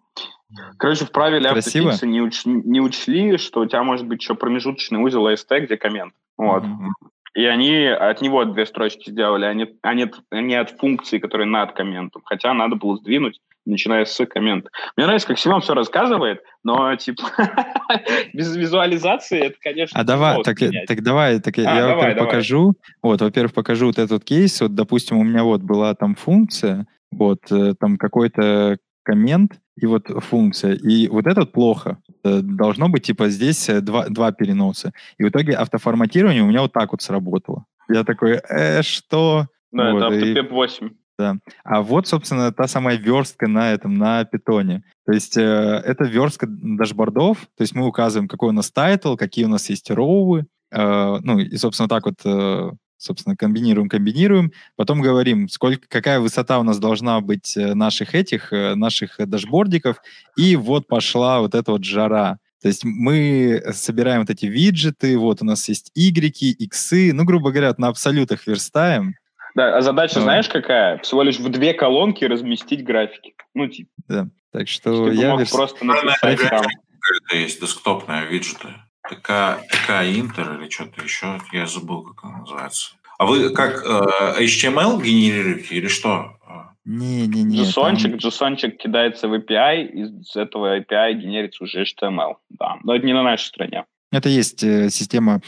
Короче, в правиле автофикса не, уч, не учли, что у тебя может быть еще промежуточный узел AST, где коммент. Вот. Mm-hmm. И они от него две строчки сделали, а не, а, не, а не от функции, которая над комментом. Хотя надо было сдвинуть, начиная с коммента. Мне нравится, как Семен все рассказывает, но типа [LAUGHS] без визуализации это, конечно, А давай, так, так давай, так а, я, во-первых, покажу. Вот, во-первых, покажу вот этот кейс. Вот, допустим, у меня вот была там функция, вот, э, там какой-то коммент, и вот функция. И вот этот плохо. Э, должно быть, типа, здесь э, два, два переноса. И в итоге автоформатирование у меня вот так вот сработало. Я такой, э, что? Да, вот, это autopep8. Да. А вот, собственно, та самая верстка на этом, на питоне. То есть э, это верстка дашбордов, то есть мы указываем, какой у нас title, какие у нас есть row ы, э, ну и, собственно, так вот э, собственно, комбинируем, комбинируем, потом говорим, сколько, какая высота у нас должна быть э, наших этих, э, наших дашбордиков, и вот пошла вот эта вот жара. То есть мы собираем вот эти виджеты, вот у нас есть y, x, ну, грубо говоря, на абсолютах верстаем. Да, а задача, ну, знаешь, какая? Всего лишь в две колонки разместить графики. Ну, типа. Да, так что я... Мог верс... просто написать там. Это есть десктопные виджеты. ТК, ТК Интер или что-то еще, я забыл, как она называется. А вы как э, HTML генерируете или что? Не-не-не. JSON-чик, там... JSON кидается в API, из этого API генерится уже HTML. Да, но это не на нашей стране. Это есть э, система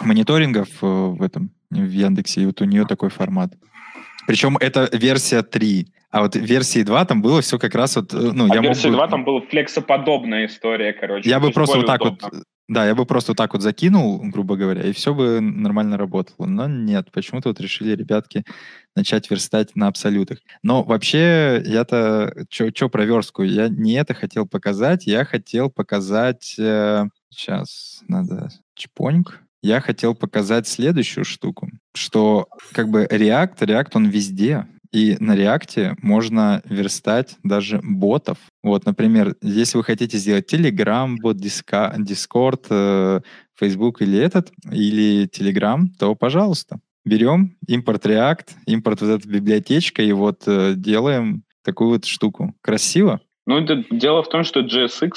мониторингов э, в этом, в Яндексе, и вот у нее такой формат. Причем это версия 3. А вот в версии 2 там было все как раз вот... Э, ну, а я в версии мог бы... 2 там была флексоподобная история, короче. Я бы просто вот так удобно. вот да, я бы просто вот так вот закинул, грубо говоря, и все бы нормально работало. Но нет, почему-то вот решили ребятки начать верстать на абсолютах. Но вообще я-то... Что про верстку? Я не это хотел показать, я хотел показать... Э, сейчас, надо чпоньк. Я хотел показать следующую штуку, что как бы React, React он везде, и на React можно верстать даже ботов. Вот, например, если вы хотите сделать Telegram, бот, Discord, э, Facebook или этот, или Telegram, то, пожалуйста, берем импорт React, импорт вот эта библиотечка, и вот э, делаем такую вот штуку. Красиво? Ну, это дело в том, что JSX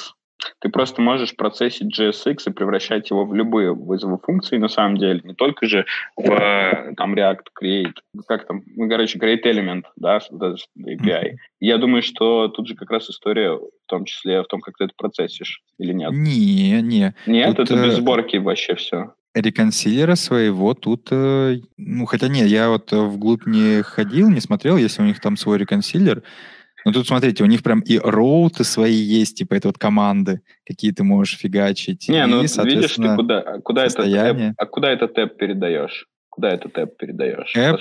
ты просто можешь процессить JSX и превращать его в любые вызовы функции, на самом деле. Не только же в там, React Create, как там, ну, короче, Create Element, да, API. Я думаю, что тут же как раз история в том числе в том, как ты это процессишь или нет. Не, не. Нет, тут, это без э, сборки вообще все. Реконсилера своего тут, э, ну, хотя нет, я вот вглубь не ходил, не смотрел, если у них там свой реконсилер, ну тут смотрите, у них прям и роуты свои есть, типа это вот команды, какие ты можешь фигачить. Не, ну и, видишь, ты куда, куда это тэп, а куда это тэп передаешь? Куда это тэп передаешь? Эп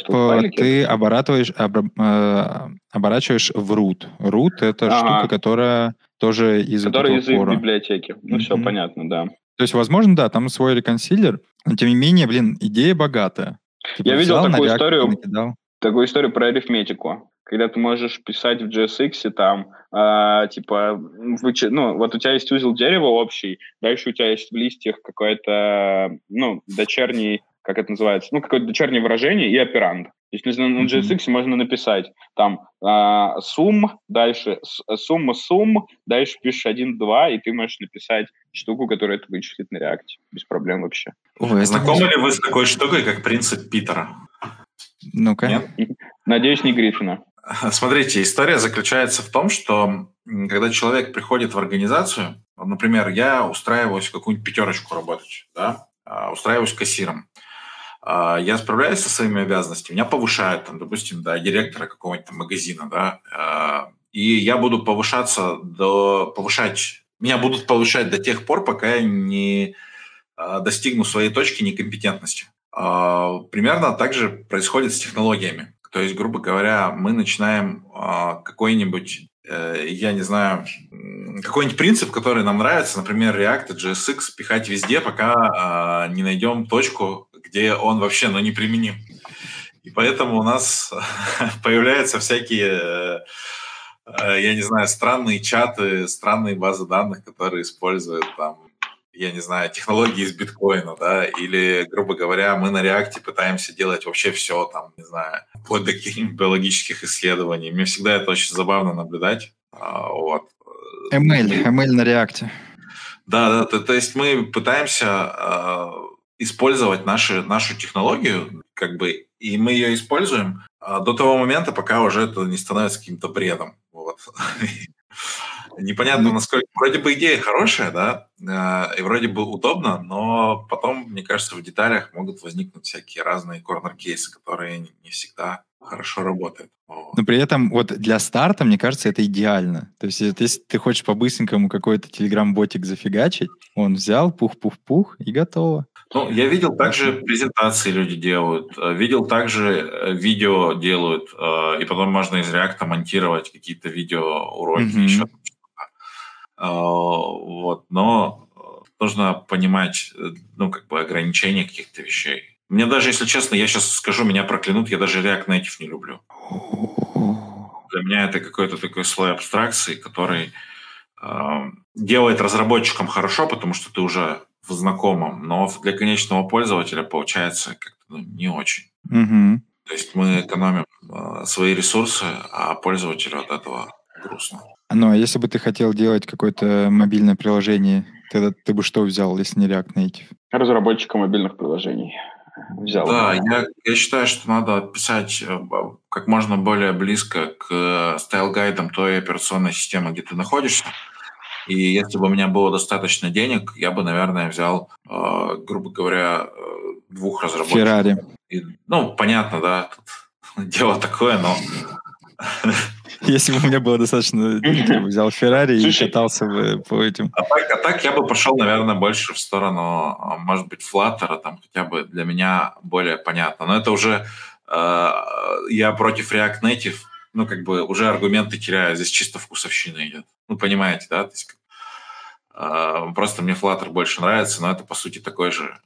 ты оборачиваешь, об, э, оборачиваешь в root. Root — это ага. штука, которая тоже из Которая из их библиотеки. Ну, mm-hmm. все понятно, да. То есть, возможно, да, там свой реконсилер, но тем не менее, блин, идея богатая. Типа, Я видел такую историю, накидал. Такую историю про арифметику когда ты можешь писать в JSX там, э, типа, выч... ну, вот у тебя есть узел дерева общий, дальше у тебя есть в листьях какое-то, ну, дочерний, как это называется, ну, какое-то дочернее выражение и операнд. То есть на, на JSX mm-hmm. можно написать там э, сумм, дальше сумма сумм, дальше пишешь 1, 2, и ты можешь написать штуку, которая это вычислит на реакте. Без проблем вообще. Ой, Знакомы ли вы с такой штукой, как принцип Питера? Ну-ка. Надеюсь, не Гриффина. Смотрите, история заключается в том, что когда человек приходит в организацию, например, я устраиваюсь в какую-нибудь пятерочку работать, да, а, устраиваюсь кассиром, а, я справляюсь со своими обязанностями, меня повышают, там, допустим, до директора какого-нибудь магазина, да, а, и я буду повышаться до, повышать, меня будут повышать до тех пор, пока я не достигну своей точки некомпетентности. Примерно так же происходит с технологиями. То есть, грубо говоря, мы начинаем э, какой-нибудь, э, я не знаю, какой-нибудь принцип, который нам нравится, например, React JSX, пихать везде, пока э, не найдем точку, где он вообще ну, не применим. И поэтому у нас [LAUGHS] появляются всякие, э, я не знаю, странные чаты, странные базы данных, которые используют там я не знаю, технологии из биткоина, да, или, грубо говоря, мы на реакте пытаемся делать вообще все, там, не знаю, вплоть до каких-нибудь биологических исследований. Мне всегда это очень забавно наблюдать. А, вот. ML, ML на реакте. Да, да, то, то есть мы пытаемся э, использовать наши, нашу технологию, как бы, и мы ее используем э, до того момента, пока уже это не становится каким-то бредом. Вот. [LAUGHS] Непонятно, насколько... Вроде бы идея хорошая, да, э, и вроде бы удобно, но потом, мне кажется, в деталях могут возникнуть всякие разные корнер-кейсы, которые не всегда хорошо работают. Но при этом вот для старта, мне кажется, это идеально. То есть если ты хочешь по-быстренькому какой-то телеграм-ботик зафигачить, он взял, пух-пух-пух, и готово. Ну, я видел также презентации люди делают, э, видел также э, видео делают, и потом можно из реакта монтировать какие-то видео уроки, mm-hmm. еще вот, но э, нужно понимать, э, ну, как бы ограничения каких-то вещей. Мне даже, если честно, я сейчас скажу, меня проклянут, я даже React Native не люблю. Для меня это какой-то такой слой абстракции, который э, делает разработчикам хорошо, потому что ты уже в знакомом, но для конечного пользователя получается как-то ну, не очень. Угу. То есть мы экономим э, свои ресурсы, а пользователю от этого грустно. Ну, а если бы ты хотел делать какое-то мобильное приложение, тогда ты бы что взял, если не React Native? Разработчика мобильных приложений взял. Да, я, я считаю, что надо писать э, как можно более близко к style guide ам той операционной системы, где ты находишься. И если бы у меня было достаточно денег, я бы, наверное, взял, э, грубо говоря, э, двух разработчиков. Феррари. ну, понятно, да, тут [LAUGHS] дело такое, но Если бы у меня было достаточно я бы взял Феррари и катался бы по этим. А так, а так я бы пошел, наверное, больше в сторону, а, может быть, Flutter, там хотя бы для меня более понятно. Но это уже э, я против React Native, ну, как бы уже аргументы теряю, здесь чисто вкусовщина идет. Ну, понимаете, да? То есть, э, просто мне Flutter больше нравится, но это, по сути, такой же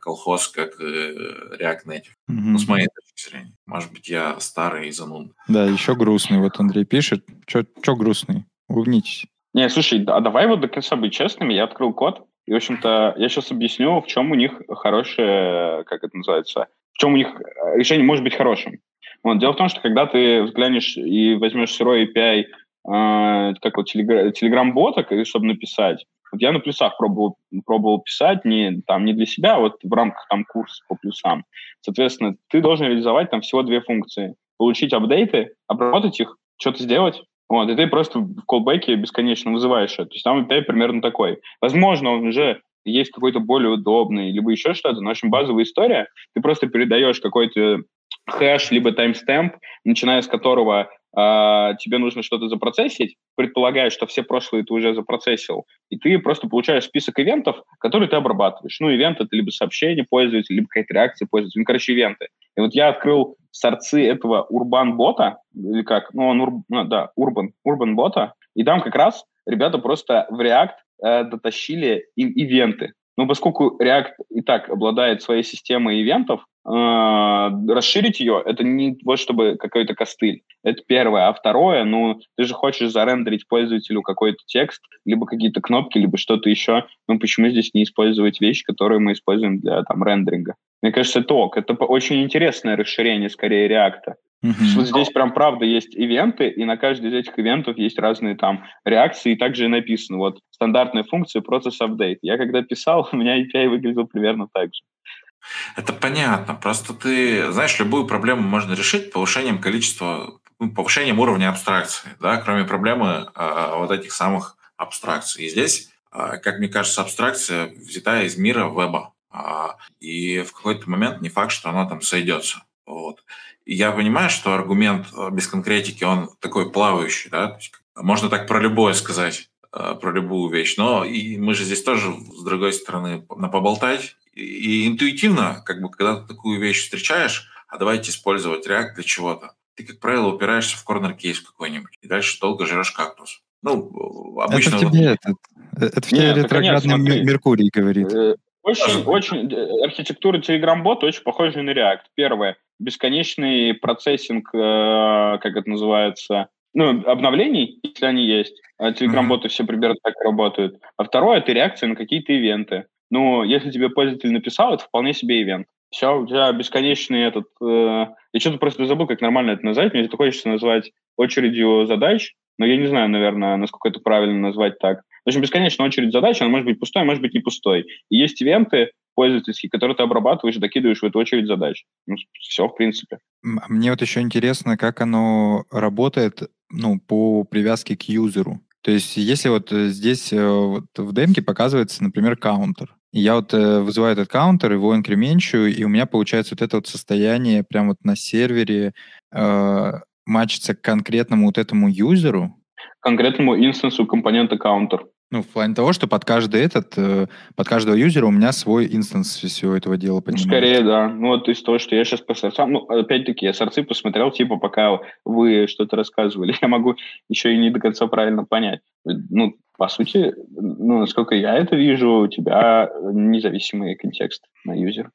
колхоз, как э, React Native. Mm-hmm. Ну, с моей точки зрения. Может быть, я старый и зануд. Да, еще грустный. Вот Андрей пишет. Че грустный? Улыбнитесь. Не, слушай, а давай вот до конца быть честными. Я открыл код, и, в общем-то, я сейчас объясню, в чем у них хорошее, как это называется, в чем у них решение может быть хорошим. Вот. Дело в том, что когда ты взглянешь и возьмешь сырой API, э, как вот телеграм-бота, чтобы написать, я на плюсах пробовал, пробовал писать не, там, не для себя, а вот в рамках там курса по плюсам. Соответственно, ты должен реализовать там всего две функции. Получить апдейты, обработать их, что-то сделать, вот, и ты просто в колбеке бесконечно вызываешь это. То есть там API примерно такой. Возможно, он уже есть какой-то более удобный, либо еще что-то, но, в общем, базовая история, ты просто передаешь какой-то хэш, либо таймстемп, начиная с которого э, тебе нужно что-то запроцессить, предполагая, что все прошлые ты уже запроцессил, и ты просто получаешь список ивентов, которые ты обрабатываешь. Ну, ивент — это либо сообщение пользователя, либо какая-то реакция пользователя, ну, короче, ивенты. И вот я открыл сорцы этого урбан-бота, или как, ну, он, ур, ну, да, урбан, урбан-бота, и там как раз ребята просто в React э, дотащили и, ивенты. Но поскольку React и так обладает своей системой ивентов, расширить ее, это не вот чтобы какой-то костыль. Это первое. А второе, ну, ты же хочешь зарендерить пользователю какой-то текст, либо какие-то кнопки, либо что-то еще. Ну, почему здесь не использовать вещи, которые мы используем для там рендеринга? Мне кажется, это ок. Это очень интересное расширение, скорее, React. Mm-hmm. Вот здесь прям правда есть ивенты, и на каждый из этих ивентов есть разные там реакции, и также написано, вот, стандартная функция процесс update. Я когда писал, [LAUGHS] у меня API выглядел примерно так же. Это понятно. Просто ты, знаешь, любую проблему можно решить повышением количества, ну, повышением уровня абстракции, да, кроме проблемы э, вот этих самых абстракций. И здесь, э, как мне кажется, абстракция взята из мира веба. Э, и в какой-то момент не факт, что она там сойдется. Вот я понимаю, что аргумент э, без конкретики, он такой плавающий, да, можно так про любое сказать, э, про любую вещь, но и мы же здесь тоже, с другой стороны, на поболтать, и интуитивно, как бы, когда ты такую вещь встречаешь, а давайте использовать React для чего-то, ты, как правило, упираешься в корнер-кейс какой-нибудь, и дальше долго жрешь кактус. Ну, обычно... Это в тебе, вот... это, это в тебе Нет, ретроградный Меркурий говорит. Э, очень, очень, архитектура Telegram Bot очень похожа на React. Первое, бесконечный процессинг, э, как это называется, ну, обновлений, если они есть. А Telegram-боты все примерно так работают. А второе — это реакция на какие-то ивенты. Ну, если тебе пользователь написал, это вполне себе ивент. Все, у тебя бесконечный этот... Э, я что-то просто забыл, как нормально это назвать. Мне это хочется назвать очередью задач, но я не знаю, наверное, насколько это правильно назвать так. В общем, бесконечная очередь задач, она может быть пустой, может быть не пустой. И есть ивенты пользовательские, которые ты обрабатываешь и докидываешь в эту очередь задач. Ну, все, в принципе. Мне вот еще интересно, как оно работает ну, по привязке к юзеру. То есть, если вот э, здесь э, вот в демке показывается, например, каунтер, я вот э, вызываю этот каунтер, его инкрементчу, и у меня получается вот это вот состояние прямо вот на сервере э, матчится к конкретному вот этому юзеру, конкретному инстансу компонента counter. Ну, в плане того, что под каждый этот, э, под каждого юзера у меня свой инстанс всего этого дела понимает. Скорее, да. Ну, вот из того, что я сейчас по сорцам... Ну, опять-таки, я сорцы посмотрел, типа, пока вы что-то рассказывали. [LAUGHS] Я могу еще и не до конца правильно понять. Ну, по сути, ну, насколько я это вижу, у тебя независимый контекст на юзер.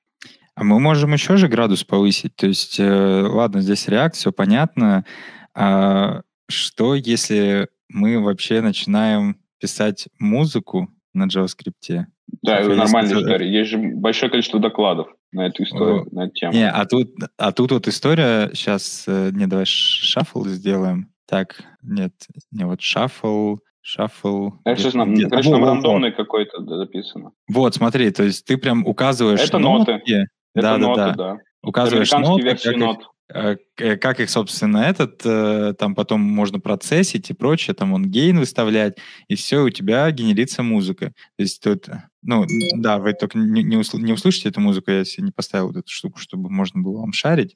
А мы можем еще же градус повысить. То есть, э, ладно, здесь реакция, все понятно. А что, если мы вообще начинаем писать музыку на JavaScript? Да, это нормальная история. Есть же большое количество докладов на эту историю, О. на эту тему. Не, а тут, а тут вот история, сейчас, э, не, давай шаффл сделаем. Так, нет, не, вот шаффл, шаффл. Это сейчас нам, короче, нам рандомный какой-то записано. Вот, смотри, то есть ты прям указываешь Это ноты. ноты. Это да, ноты, да, да. Указываешь ноты, как нот. Их, Э, как их, собственно, этот, э, там потом можно процессить и прочее, там он гейн выставлять, и все, у тебя генерится музыка. То есть тут, ну, да, вы только не, не, усл- не услышите эту музыку, я себе не поставил вот эту штуку, чтобы можно было вам шарить.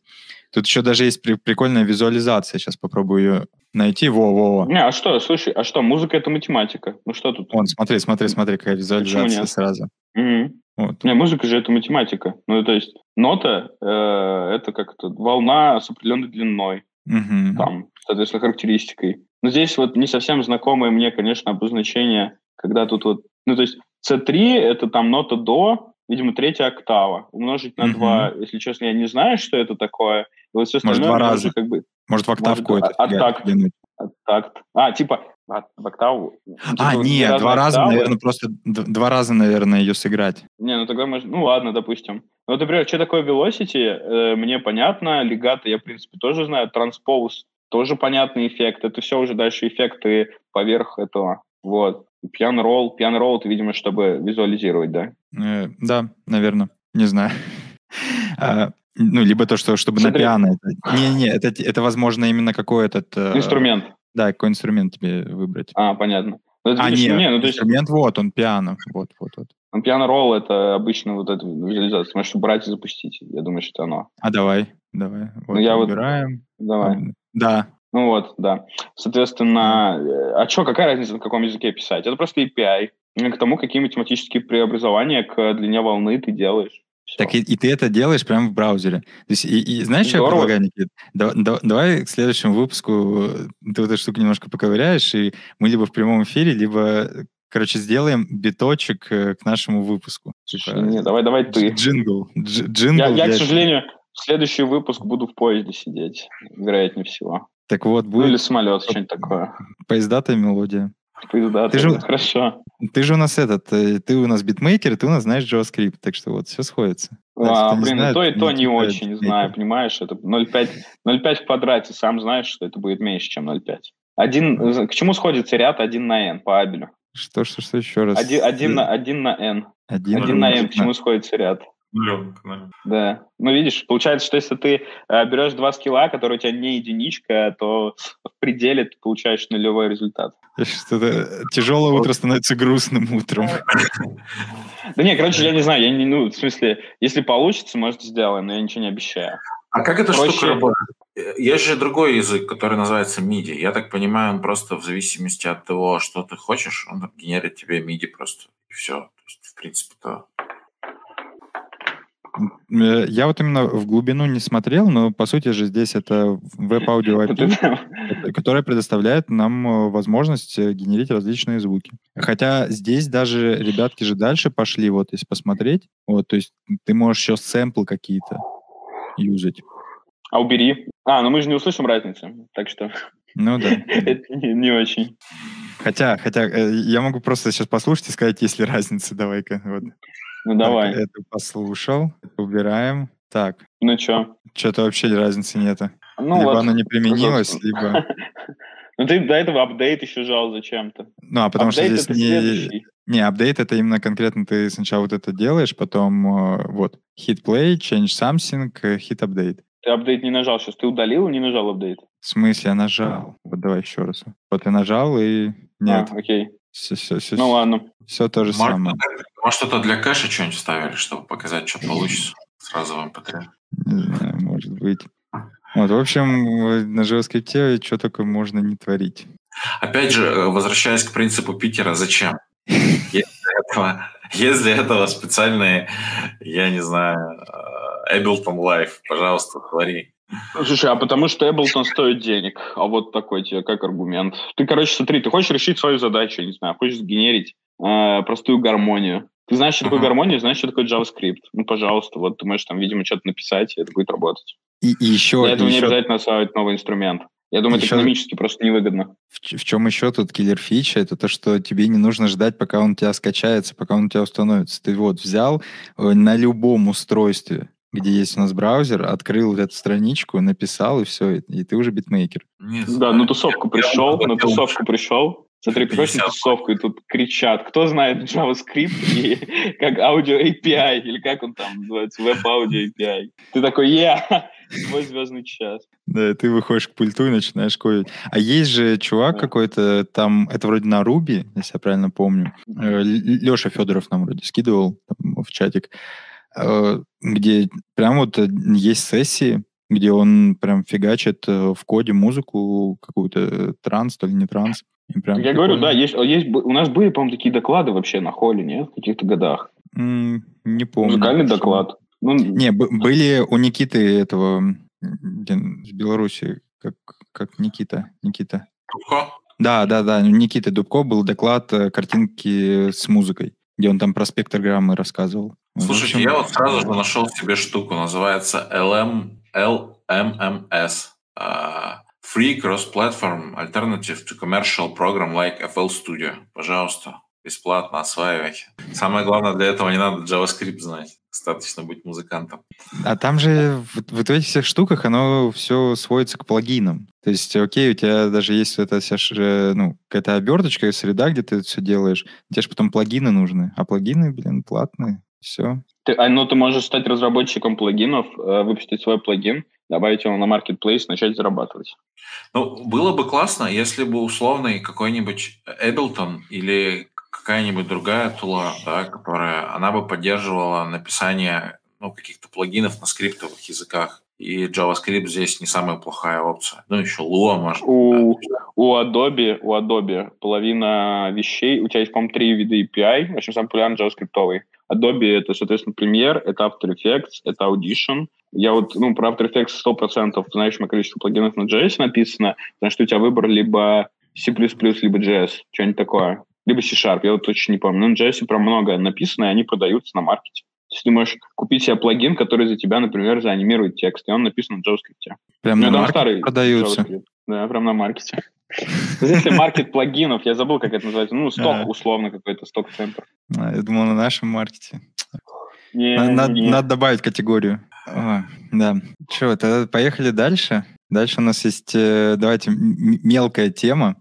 Тут еще даже есть при- прикольная визуализация, сейчас попробую ее найти. Во-во-во. Не, а что, слушай, а что, музыка — это математика. Ну что тут? Вон, смотри, смотри, смотри, какая визуализация сразу. Угу. Вот. Не, музыка же это математика. Ну, то есть нота э, это как-то волна с определенной длиной. Угу. Там, соответственно, характеристикой. Но здесь вот не совсем знакомое мне, конечно, обозначение, когда тут вот... Ну, то есть C3 — это там нота до, видимо, третья октава. Умножить на угу. 2, если честно, я не знаю, что это такое. И вот все Может, два раза. Как бы, Может, в октавку может, это оттакт, оттакт. А, типа, в октаву. А, типа, нет, два раза, октавы. наверное, просто два раза, наверное, ее сыграть. Не, ну тогда можно... Ну ладно, допустим. Ну, вот, например, что такое Velocity, э, мне понятно. Легато я, в принципе, тоже знаю. Transpose тоже понятный эффект. Это все уже дальше эффекты поверх этого. Вот. Пьян ролл, пьян ролл, это, видимо, чтобы визуализировать, да? Э, да, наверное. Не знаю. [LAUGHS] а, ну, либо то, что чтобы Смотри. на пиано. Не-не, это, это, возможно, именно какой этот... Э, инструмент. Да, какой инструмент тебе выбрать. А, понятно. Ну, а, нет, не, ну, то есть... инструмент вот, он пиано. Вот, вот, вот. Ну, пиано ролл это обычно вот эта визуализация. Можешь брать и запустить. Я думаю, что это оно. А давай, давай. Вот, ну, я выбираем. Вот... Давай. Да, ну вот, да. Соответственно, э, а что, какая разница, на каком языке писать? Это просто API к тому, какие математические преобразования к длине волны ты делаешь. Все. Так и, и ты это делаешь прямо в браузере. То есть, и, и знаешь, что я предлагаю, Никит? Да, да, давай к следующему выпуску э, ты эту штуку немножко поковыряешь, и мы либо в прямом эфире, либо, короче, сделаем биточек э, к нашему выпуску. Типа, Не, давай, давай ты. Джингл. Дж, джингл я, я, к сожалению, в следующий выпуск буду в поезде сидеть, вероятнее всего. Так вот, будет... Ну или самолет, что-нибудь такое. Поездатая мелодия. Поездатая, ты же, хорошо. Ты же у нас этот, э, ты у нас битмейкер, ты у нас знаешь JavaScript, так что вот все сходится. А, блин, знает, то, и то не очень знаю, понимаешь, это 0,5 в квадрате, сам знаешь, что это будет меньше, чем 0,5. Один, к чему сходится ряд 1 на n по Абелю? Что, что, что еще раз? 1, 1, на, 1 на n. 1, 1 на n, к чему сходится ряд? Да. Ну, видишь, получается, что если ты э, берешь два скилла, которые у тебя не единичка, то в пределе ты получаешь нулевой результат. Что-то тяжелое утро становится грустным утром. [LAUGHS] Да не, короче, я не знаю, я не, ну, в смысле, если получится, может, сделаем, но я ничего не обещаю. А как эта Проще... штука работает? Есть же другой язык, который называется MIDI. Я так понимаю, он просто в зависимости от того, что ты хочешь, он генерит тебе MIDI просто. И все. То есть, в принципе-то Э, я вот именно в глубину не смотрел, но по сути же здесь это веб-аудио API, [LAUGHS] которая предоставляет нам э, возможность э, генерить различные звуки. Хотя здесь даже ребятки же дальше пошли, вот если посмотреть, вот, то есть ты можешь еще сэмплы какие-то юзать. А убери. А, ну мы же не услышим разницы, так что... Ну [LAUGHS] да. Это не, не очень. Хотя, хотя я могу просто сейчас послушать и сказать, есть ли разница, давай-ка. Вот. Ну давай. Так, это послушал. Убираем. Так. Ну что? Что-то вообще разницы нету. Ну, либо вот, оно не применилось, либо... [LAUGHS] Ну ты до этого апдейт еще жал зачем-то. Ну, а потому апдейт что здесь не... Не, апдейт это именно конкретно ты сначала вот это делаешь, потом э, вот hit play, change something, э, hit update. Ты апдейт не нажал сейчас, ты удалил и не нажал апдейт? В смысле, я нажал? Вот давай еще раз. Вот я нажал и нет. А, окей. Все, все, все, ну ладно. Все то же может, самое. Может, это для кэша что-нибудь ставили, чтобы показать, что получится сразу вам MP3? Не знаю, может быть. Вот, в общем, на JavaScript что только можно не творить. Опять же, э, возвращаясь к принципу Питера, зачем? [LAUGHS] Если этого, если этого специальные, я не знаю, э, Ableton Live, пожалуйста, твори. Слушай, а потому что Эблтон стоит денег. А вот такой тебе как аргумент. Ты, короче, смотри, ты хочешь решить свою задачу, не знаю, хочешь сгенерить э, простую гармонию. Ты знаешь, что такое uh-huh. гармония, знаешь, что такое JavaScript. Ну, пожалуйста, вот ты можешь там, видимо, что-то написать, и это будет работать. И, и еще... Для этого еще... не обязательно осваивать новый инструмент. Я думаю, еще... это экономически просто невыгодно. В, в чем еще тут киллер фича? Это то, что тебе не нужно ждать, пока он у тебя скачается, пока он у тебя установится. Ты вот взял э, на любом устройстве где есть у нас браузер, открыл вот эту страничку, написал, и все, и, ты уже битмейкер. Да, на тусовку пришел, на тусовку пришел, Смотри, приходишь на тусовку, и тут кричат, кто знает JavaScript и [LAUGHS] как аудио API, или как он там называется, веб-аудио API. Ты такой, я, свой [LAUGHS] звездный час. Да, ты выходишь к пульту и начинаешь кодить. А есть же чувак да. какой-то, там, это вроде на Руби, если я правильно помню. Э, Леша Федоров нам вроде скидывал в чатик. Э, где прям вот э, есть сессии, где он прям фигачит э, в коде музыку какую-то транс, то ли не транс. И прям Я говорю, да, есть, есть, у нас были, по-моему, такие доклады вообще на холле, нет, в каких-то годах? Mm, не помню. Музыкальный что. доклад. Ну, не, были у Никиты этого, с Беларуси, как, как Никита, Никита. Дубко? Да, да, да, у Никиты Дубко был доклад картинки с музыкой где он там про спектрограммы рассказывал. Слушайте, общем, я вот сразу же нашел себе штуку, называется LM, LMMS. Uh, free Cross-Platform Alternative to Commercial Program like FL Studio. Пожалуйста, бесплатно осваивайте. Самое главное, для этого не надо JavaScript знать. Достаточно быть музыкантом. А там же в, в этих всех штуках оно все сводится к плагинам. То есть, окей, у тебя даже есть эта вся ну, какая-то оберточка, среда, где ты это все делаешь. Тебе же потом плагины нужны. А плагины, блин, платные. Все. Ты, а, ну, ты можешь стать разработчиком плагинов, э, выпустить свой плагин, добавить его на marketplace, начать зарабатывать. Ну, было бы классно, если бы условный какой-нибудь Ableton или какая-нибудь другая тула, да, которая, она бы поддерживала написание ну, каких-то плагинов на скриптовых языках. И JavaScript здесь не самая плохая опция. Ну, еще Lua может. У, да. у Adobe, у Adobe половина вещей, у тебя есть, по-моему, три вида API, в общем, самый популярный JavaScript. Adobe — это, соответственно, Premiere, это After Effects, это Audition. Я вот, ну, про After Effects 100% знающее количество плагинов на JS написано, потому что у тебя выбор либо C++, либо JS, что-нибудь такое. Либо C-Sharp, я вот точно не помню. Но на JS прям много написано, и они продаются на маркете. То есть ты можешь купить себе плагин, который за тебя, например, заанимирует текст, и он написан на JavaScript. Прям на маркете продаются? JavaScript. Да, прям на маркете. [LAUGHS] Если маркет плагинов, я забыл, как это называется, ну, сток условно какой-то, сток-центр. А, я думал, на нашем маркете. Надо добавить категорию. Да. Что, тогда поехали дальше. Дальше у нас есть, э, давайте, мелкая тема.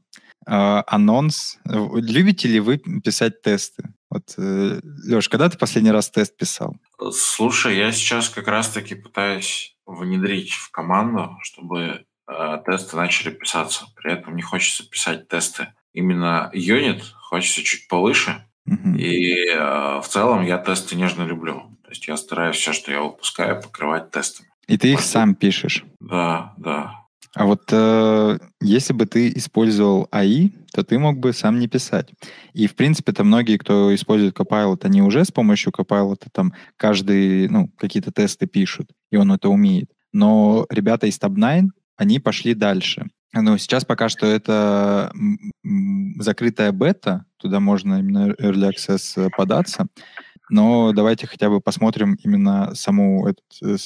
А, анонс. Любите ли вы писать тесты? Вот, э, Леш, когда ты последний раз тест писал? Слушай, я сейчас как раз-таки пытаюсь внедрить в команду, чтобы э, тесты начали писаться. При этом не хочется писать тесты именно юнит, хочется чуть повыше. Uh-huh. И э, в целом я тесты нежно люблю. То есть я стараюсь все, что я выпускаю, покрывать тестами. И ты их сам пишешь? Да, да. А вот э, если бы ты использовал АИ, то ты мог бы сам не писать. И, в принципе, то многие, кто использует Copilot, они уже с помощью Copilot там каждый, ну, какие-то тесты пишут, и он это умеет. Но ребята из Tab9, они пошли дальше. Ну, сейчас пока что это закрытая бета, туда можно именно Early Access податься, но давайте хотя бы посмотрим именно саму, этот, э,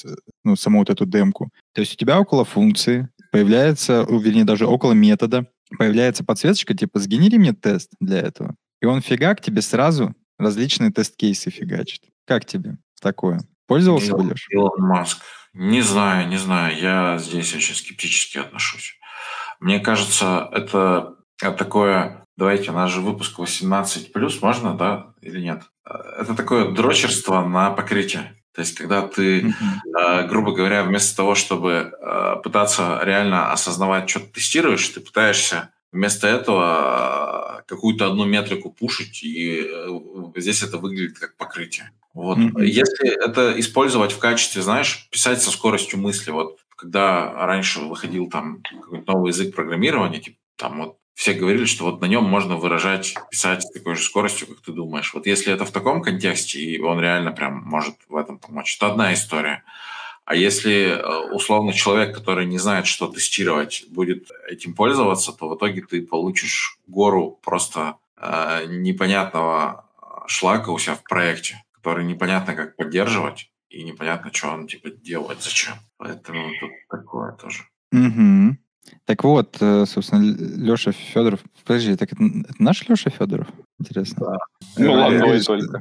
ну, саму вот эту демку. То есть у тебя около функции появляется, вернее, даже около метода, появляется подсветочка, типа, сгенери мне тест для этого. И он фигак тебе сразу различные тест-кейсы фигачит. Как тебе такое? Пользовался бы, Леш? Илон Маск. Не знаю, не знаю. Я здесь очень скептически отношусь. Мне кажется, это такое... Давайте, у нас же выпуск 18+, можно, да, или нет? Это такое дрочерство на покрытие. То есть, когда ты, э, грубо говоря, вместо того, чтобы э, пытаться реально осознавать, что ты тестируешь, ты пытаешься вместо этого э, какую-то одну метрику пушить, и э, здесь это выглядит как покрытие. Вот. Mm-hmm. Если это использовать в качестве, знаешь, писать со скоростью мысли, вот когда раньше выходил там какой-то новый язык программирования, типа там вот все говорили, что вот на нем можно выражать, писать с такой же скоростью, как ты думаешь. Вот если это в таком контексте, и он реально прям может в этом помочь, это одна история. А если э, условно человек, который не знает, что тестировать, будет этим пользоваться, то в итоге ты получишь гору просто э, непонятного шлака у себя в проекте, который непонятно как поддерживать и непонятно, что он типа делает, зачем. Поэтому тут такое тоже. Угу. Так вот, э, собственно, Леша Федоров. Подожди, так это, это наш Леша Федоров? Интересно. Да. Ну, ладно, только.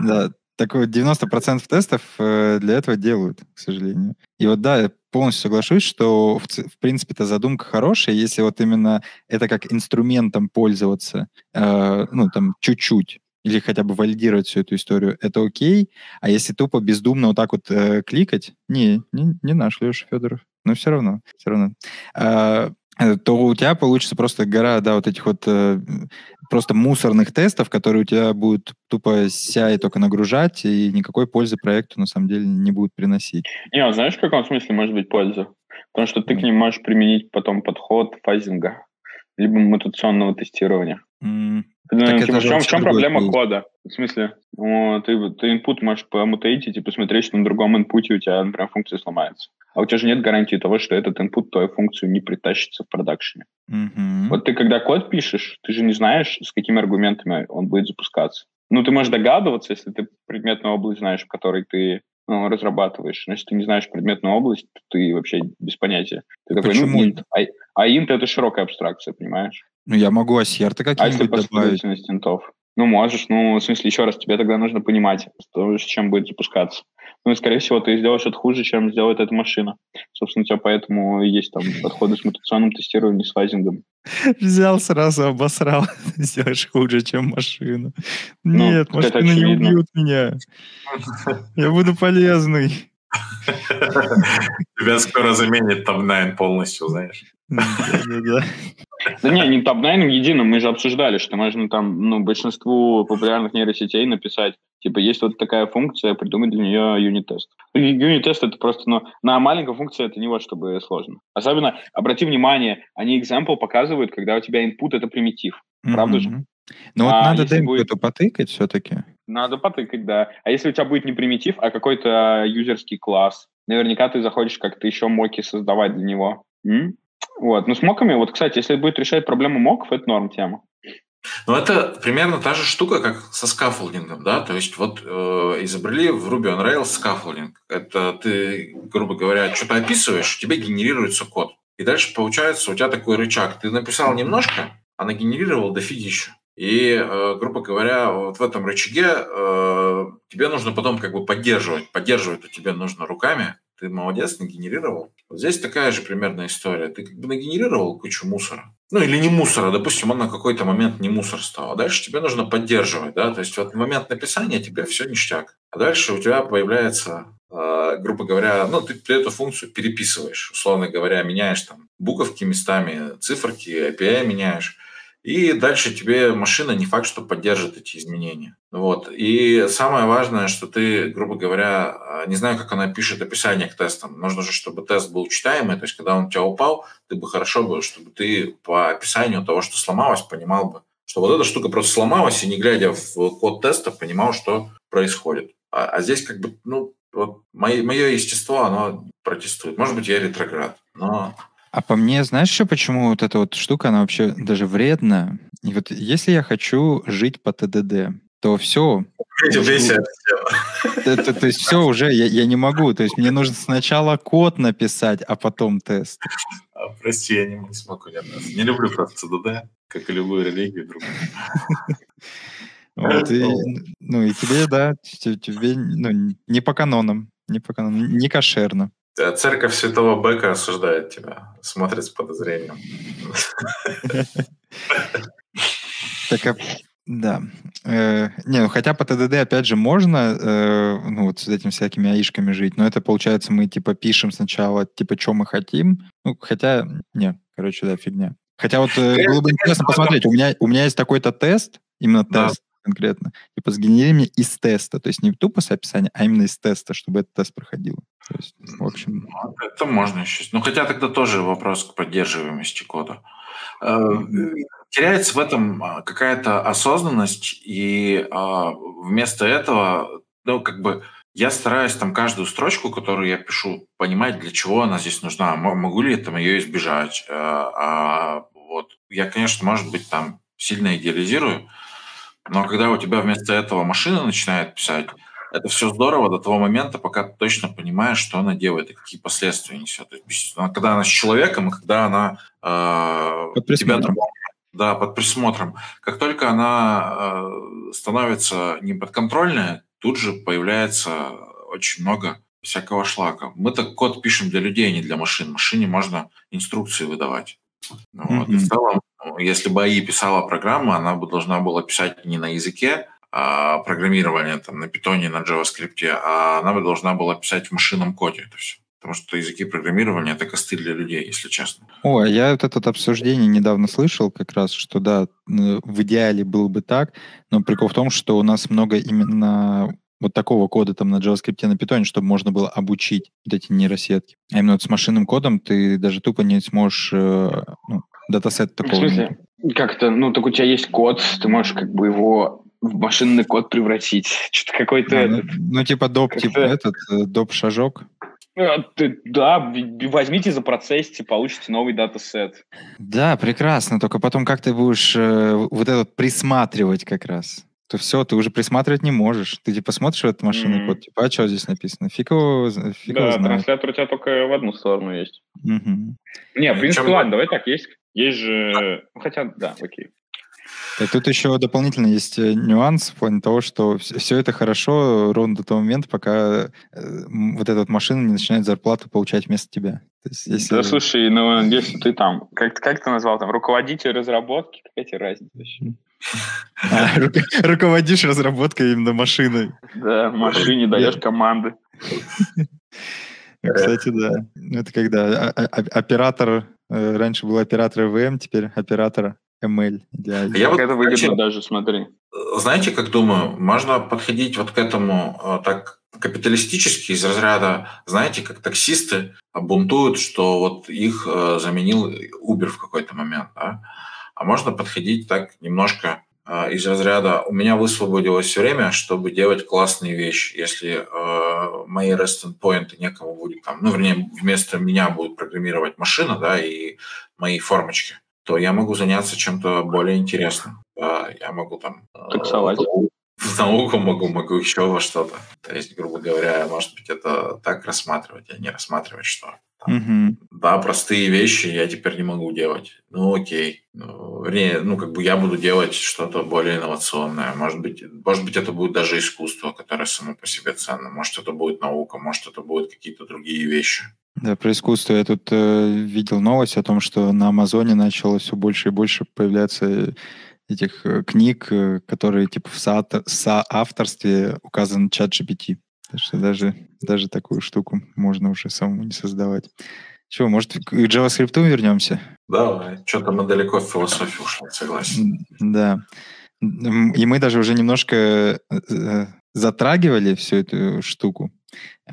Да, так вот, 90% тестов э, для этого делают, к сожалению. И вот да, я полностью соглашусь, что в, в принципе эта задумка хорошая, если вот именно это как инструментом пользоваться, э, ну, там, чуть-чуть, или хотя бы валидировать всю эту историю, это окей. А если тупо бездумно вот так вот э, кликать, не, не, не наш Леша Федоров но все равно, все равно. А, э, то у тебя получится просто гора, да, вот этих вот э, просто мусорных тестов, которые у тебя будут тупо ся и только нагружать, и никакой пользы проекту на самом деле не будут приносить. Не, а знаешь, в каком смысле может быть польза? Потому что ты к ним можешь применить потом подход фазинга, либо мутационного тестирования. Mm. Ну, типа, в чем, в чем проблема есть. кода? В смысле, ну, ты, ты input можешь помутейтить и посмотреть, что на другом инпуте у тебя, например, функция сломается. А у тебя же нет гарантии того, что этот input твою функцию не притащится в продакшене. Mm-hmm. Вот ты когда код пишешь, ты же не знаешь, с какими аргументами он будет запускаться. Ну, ты можешь догадываться, если ты предметную область знаешь, в которой ты разрабатываешь. Значит, ты не знаешь предметную область, ты вообще без понятия. Ты такой, Почему? ну. А, а это широкая абстракция, понимаешь? Ну, я могу ассерты А если какие-нибудь последовательность интов? Ну, можешь. Ну, в смысле, еще раз, тебе тогда нужно понимать, что, с чем будет запускаться. Ну, и, скорее всего, ты сделаешь это хуже, чем сделает эта машина. Собственно, у тебя поэтому и есть там подходы с мутационным тестированием, с фазингом. Взял сразу, обосрал. [LAUGHS] Сделаешь хуже, чем машина. Ну, Нет, машины не убьют меня. Я буду полезный. [LAUGHS] Тебя скоро заменит Tab9 полностью, знаешь. Да не, не топ-9 единым, мы же обсуждали, что можно там, ну, большинству популярных нейросетей написать, типа, есть вот такая функция, придумать для нее юнит-тест. Юнит-тест это просто, ну, на маленькой функции это не вот чтобы сложно. Особенно, обрати внимание, они example показывают, когда у тебя input это примитив. Правда же? Ну вот А надо демку эту потыкать все-таки. Надо потыкать, да. А если у тебя будет не примитив, а какой-то юзерский класс, наверняка ты захочешь как-то еще моки создавать для него. М? Вот. Ну, с моками, вот, кстати, если будет решать проблему моков, это норм тема. Ну, это примерно та же штука, как со scaffolding ом, да, то есть вот э, изобрели в Ruby on Rails scaffolding. Это ты, грубо говоря, что-то описываешь, тебе генерируется код. И дальше получается у тебя такой рычаг. Ты написал немножко, а нагенерировал дофигища. И, э, грубо говоря, вот в этом рычаге э, тебе нужно потом как бы поддерживать. Поддерживать тебе нужно руками. Ты молодец, нагенерировал. Вот здесь такая же примерная история. Ты как бы нагенерировал кучу мусора. Ну, или не мусора, допустим, он на какой-то момент не мусор стал. А дальше тебе нужно поддерживать, да, то есть вот в момент написания тебе все ништяк. А дальше у тебя появляется, э, грубо говоря, ну, ты эту функцию переписываешь, условно говоря, меняешь там буковки местами, циферки, API меняешь. И дальше тебе машина не факт, что поддержит эти изменения. Вот. И самое важное, что ты, грубо говоря, э, не знаю, как она пишет описание к тестам. Нужно же, чтобы тест был читаемый. То есть, когда он у тебя упал, ты бы хорошо бы, чтобы ты по описанию того, что сломалось, понимал бы, что вот эта штука просто сломалась, и не глядя в код теста, понимал, что происходит. А, а здесь как бы, ну, вот мое, мое естество, оно протестует. Может быть, я ретроград, но А по мне, знаешь еще почему вот эта вот штука, она вообще даже вредна? И вот если я хочу жить по ТДД, то все, то, то есть все уже, я, я не могу. То есть мне нужно сначала код написать, а потом тест. А, Прости, я не, не смогу не люблю просто ЦДД, как и любую религию другую. Вот, и, ну и тебе, да, те- тебе ну, не по канонам, не по канонам, не кошерно. Э, Церковь Святого Бека осуждает тебя, смотрит с подозрением. Так, а- да. Э, не, ну хотя по ТДД, опять же, можно, э, ну вот с этими всякими аишками жить, но это, получается, мы типа пишем сначала, типа, что мы хотим. Ну, хотя, не, короче, да, фигня. Хотя вот э, было бы интересно посмотреть, у меня, у меня есть такой-то тест, именно Да. тест конкретно, типа, сгенери мне из теста, то есть не тупо с описания, а именно из теста, чтобы этот тест проходил. Есть, в общем, Ну, Это можно еще. Ну, хотя тогда тоже вопрос к поддерживаемости кода. Э, Теряется в этом а, какая-то осознанность, и а, вместо этого, ну, как бы, я стараюсь там каждую строчку, которую я пишу, понимать, для чего она здесь нужна. Могу ли я там ее избежать? Э, а, вот. Я, конечно, может быть, там сильно идеализирую, но когда у тебя вместо этого машина начинает писать, это все здорово до того момента, пока ты точно понимаешь, что она делает и какие последствия несет. То есть, она- когда она с человеком, и когда она э, Под тебя. Да, под присмотром. Как только она э, становится неподконтрольная, тут же появляется очень много всякого шлака. Мы так код пишем для людей, а не для машин. Машине можно инструкции выдавать. Вот. И в целом, если бы АИ писала программу, она бы должна была писать не на языке программирования, там, на питоне, на JavaScript, а она бы должна была писать в машинном коде это все. Потому что языки программирования — это костыль для людей, если честно. О, а я вот это обсуждение недавно слышал как раз, что да, в идеале было бы так, но прикол в том, что у нас много именно вот такого кода там на JavaScript, на Python, чтобы можно было обучить вот эти нейросетки. А именно вот с машинным кодом ты даже тупо не сможешь, э, ну, датасет В такого смысле? Как-то, ну, так у тебя есть код, ты можешь как бы его в машинный код превратить. Что-то какой-то А, ну, этот... ну, типа доп, типа этот, э, доп-шажок. А, да, возьмите, запроцессите, получите новый датасет. Да, прекрасно, только потом как ты будешь э, вот этот присматривать как раз? то все, ты уже присматривать не можешь. Ты типа смотришь в этот машинный mm-hmm. код, типа, а что здесь написано? Фиг его, фиг да, его знает. транслятор у тебя только в одну сторону есть. Mm-hmm. Не, в принципе, ладно, давай так, есть, есть же... Ну, хотя, да, окей. Так тут еще дополнительно есть э, нюанс в плане того, что все это хорошо ровно до того момента, пока э, вот эта вот машина не начинает зарплату получать вместо тебя. То есть, если... Да слушай, ну если ты там, как, как ты назвал там, руководитель разработки, какая тебе разница вообще? А, руководишь разработкой именно машины. Да, машине даешь команды. Кстати, да. Это когда оператор, э, раньше был оператор ВМ, теперь оператор ML. Я вот это выгодно даже, смотри. Знаете, как думаю, можно подходить вот к этому э, так капиталистически из разряда, знаете, как таксисты бунтуют, что вот их э, заменил Uber в какой-то момент, да? А можно подходить так немножко э, из разряда «у меня высвободилось время, чтобы делать классные вещи». Если э, мои REST endpoint некому будет там, ну, вернее, вместо меня будет программировать машина, да, и мои формочки, то я могу заняться чем-то более интересным. Да, я могу там... Таксовать. Э, в науку могу, могу еще во что-то. То есть, грубо говоря, может быть, это так рассматривать, а не рассматривать, что угу. да, простые вещи я теперь не могу делать. Ну, окей. Ну, вернее, ну, как бы я буду делать что-то более инновационное. Может быть, может быть, это будет даже искусство, которое само по себе ценно. Может, это будет наука, может, это будут какие-то другие вещи. Да, про искусство я тут э, видел новость о том, что на Амазоне начало все больше и больше появляться этих э, книг, э, которые типа в соавтор, соавторстве указан чат GPT. Так что даже, даже такую штуку можно уже самому не создавать. Чего, может, к JavaScript вернемся? Да, что-то мы далеко в философию ушли, согласен. Да. И мы даже уже немножко э, затрагивали всю эту штуку,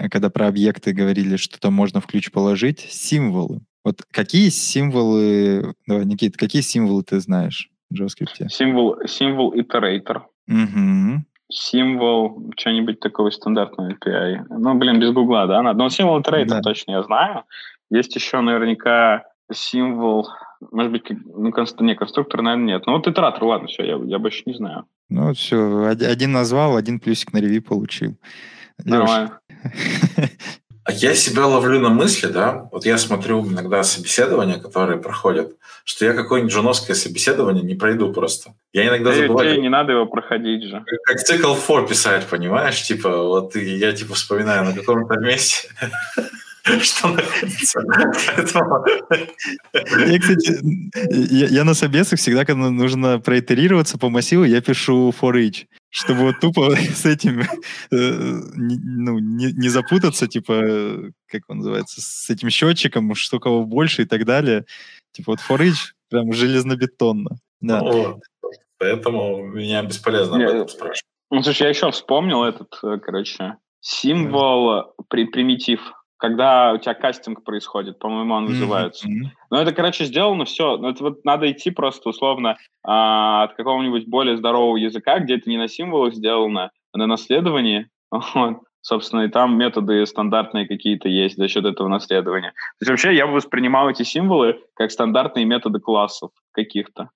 когда про объекты говорили, что там можно в ключ положить, символы. Вот какие символы, давай, Никит, какие символы ты знаешь? в JavaScript? Символ, символ iterator. Угу. Символ что-нибудь такого стандартного API. Ну, блин, без гугла, да, надо. Но символ iterator да. точно я знаю. Есть еще наверняка символ, может быть, ну, конст... не, конструктор, наверное, нет. Ну, вот итератор, ладно, все, я, я больше не знаю. Ну, все, один назвал, один плюсик на реви получил. Нормально. [LAUGHS] А я себя ловлю на мысли, да, вот я смотрю иногда собеседования, которые проходят, что я какое-нибудь женовское собеседование не пройду просто. Я иногда ты, забываю... Тебе не надо его проходить же. Как цикл фор писать, понимаешь? Типа, вот я типа вспоминаю на каком-то месте [LAUGHS] что находится. [LAUGHS] Я, кстати, я, я на собесах всегда, когда нужно проитерироваться по массиву, я пишу for each, чтобы вот тупо [LAUGHS] с этим э, ну, не, не запутаться, типа, как он называется, с этим счетчиком, что кого больше и так далее. Типа вот for each прям железнобетонно. Да. Ну, поэтому меня бесполезно об этом спрашивать. Ну, слушай, я еще вспомнил этот, э, короче, символ, при, примитив когда у тебя кастинг происходит, по-моему, он называется. Mm-hmm. Но это, короче, сделано все. Но это вот надо идти просто условно а, от какого-нибудь более здорового языка, где это не на символах сделано, а на наследовании. [LAUGHS] Вот. Собственно, и там методы стандартные какие-то есть за счет этого наследования. То есть вообще я бы воспринимал эти символы как стандартные методы классов каких-то.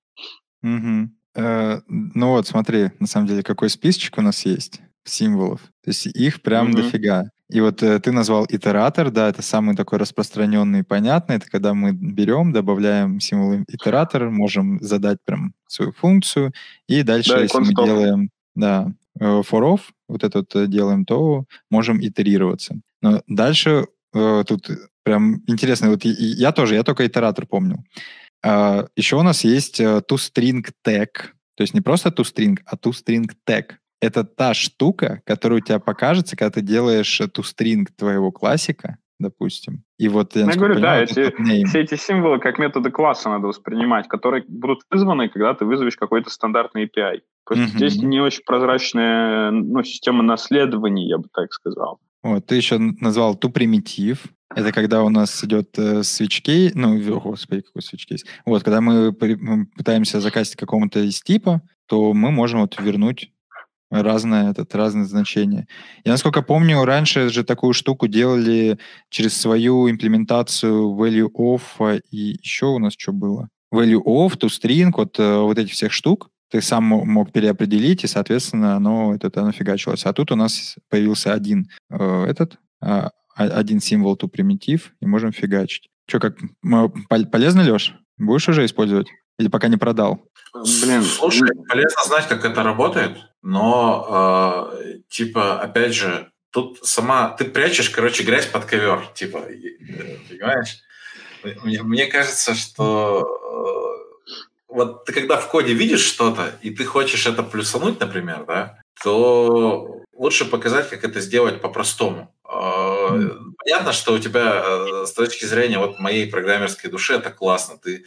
Угу. Э, ну вот, смотри, на самом деле, какой списочек у нас есть символов. То есть их прям угу. дофига. И вот э, ты назвал итератор, да, это самый такой распространенный и понятный. Это когда мы берем, добавляем символ итератор, можем задать прям свою функцию, и дальше, да, если мы делаем, да, э, for off, вот этот э, делаем, то можем итерироваться. Но дальше э, тут прям интересно, вот я, тоже, я только итератор помню. Э, еще у нас есть э, toString tag, то есть не просто toString, а toString tag это та штука, которая у тебя покажется, когда ты делаешь эту стринг твоего классика, допустим. И вот я, я говорю, да, эти, все эти символы как методы класса надо воспринимать, которые будут вызваны, когда ты вызовешь какой-то стандартный API. Просто mm-hmm. здесь не очень прозрачная ну, система наследования, я бы так сказал. Вот, ты еще назвал ту примитив. Это когда у нас идет э, свечкей, ну, о, господи, какой свечкейс. Вот, когда мы, мы пытаемся закастить какому-то из типа, то мы можем вот вернуть разное, этот, разные значения. Я, насколько помню, раньше же такую штуку делали через свою имплементацию value of, и еще у нас что было? Value of, toString, вот, э, вот этих всех штук. ты сам мог переопределить, и, соответственно, оно, это, оно фигачилось. А тут у нас появился один э, этот, э, один символ ту примитив, и можем фигачить. Что, как полезно, Леш? Будешь уже использовать? Или пока не продал? Блин, слушай, полезно знать, как это работает, но э, типа, опять же, тут сама ты прячешь, короче, грязь под ковер, типа, понимаешь? Мне, мне кажется, что э, вот ты когда в коде видишь что-то и ты хочешь это плюсануть, например, да, то лучше показать, как это сделать по-простому. Э, понятно, что у тебя э, с точки зрения вот моей программерской души это классно, ты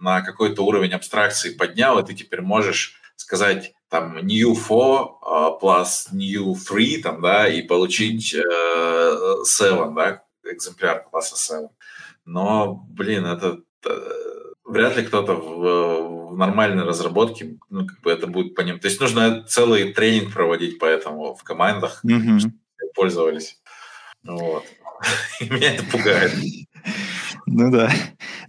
на какой-то уровень абстракции поднял, и ты теперь можешь сказать там new for uh, plus new free, там, да, и получить uh, seven, да, экземпляр класса seven. Но, блин, это uh, вряд ли кто-то в, в нормальной разработке, ну, как бы это будет по ним. То есть нужно целый тренинг проводить по этому в командах, mm-hmm. чтобы пользовались. Вот. [LAUGHS] И меня это пугает. Ну да.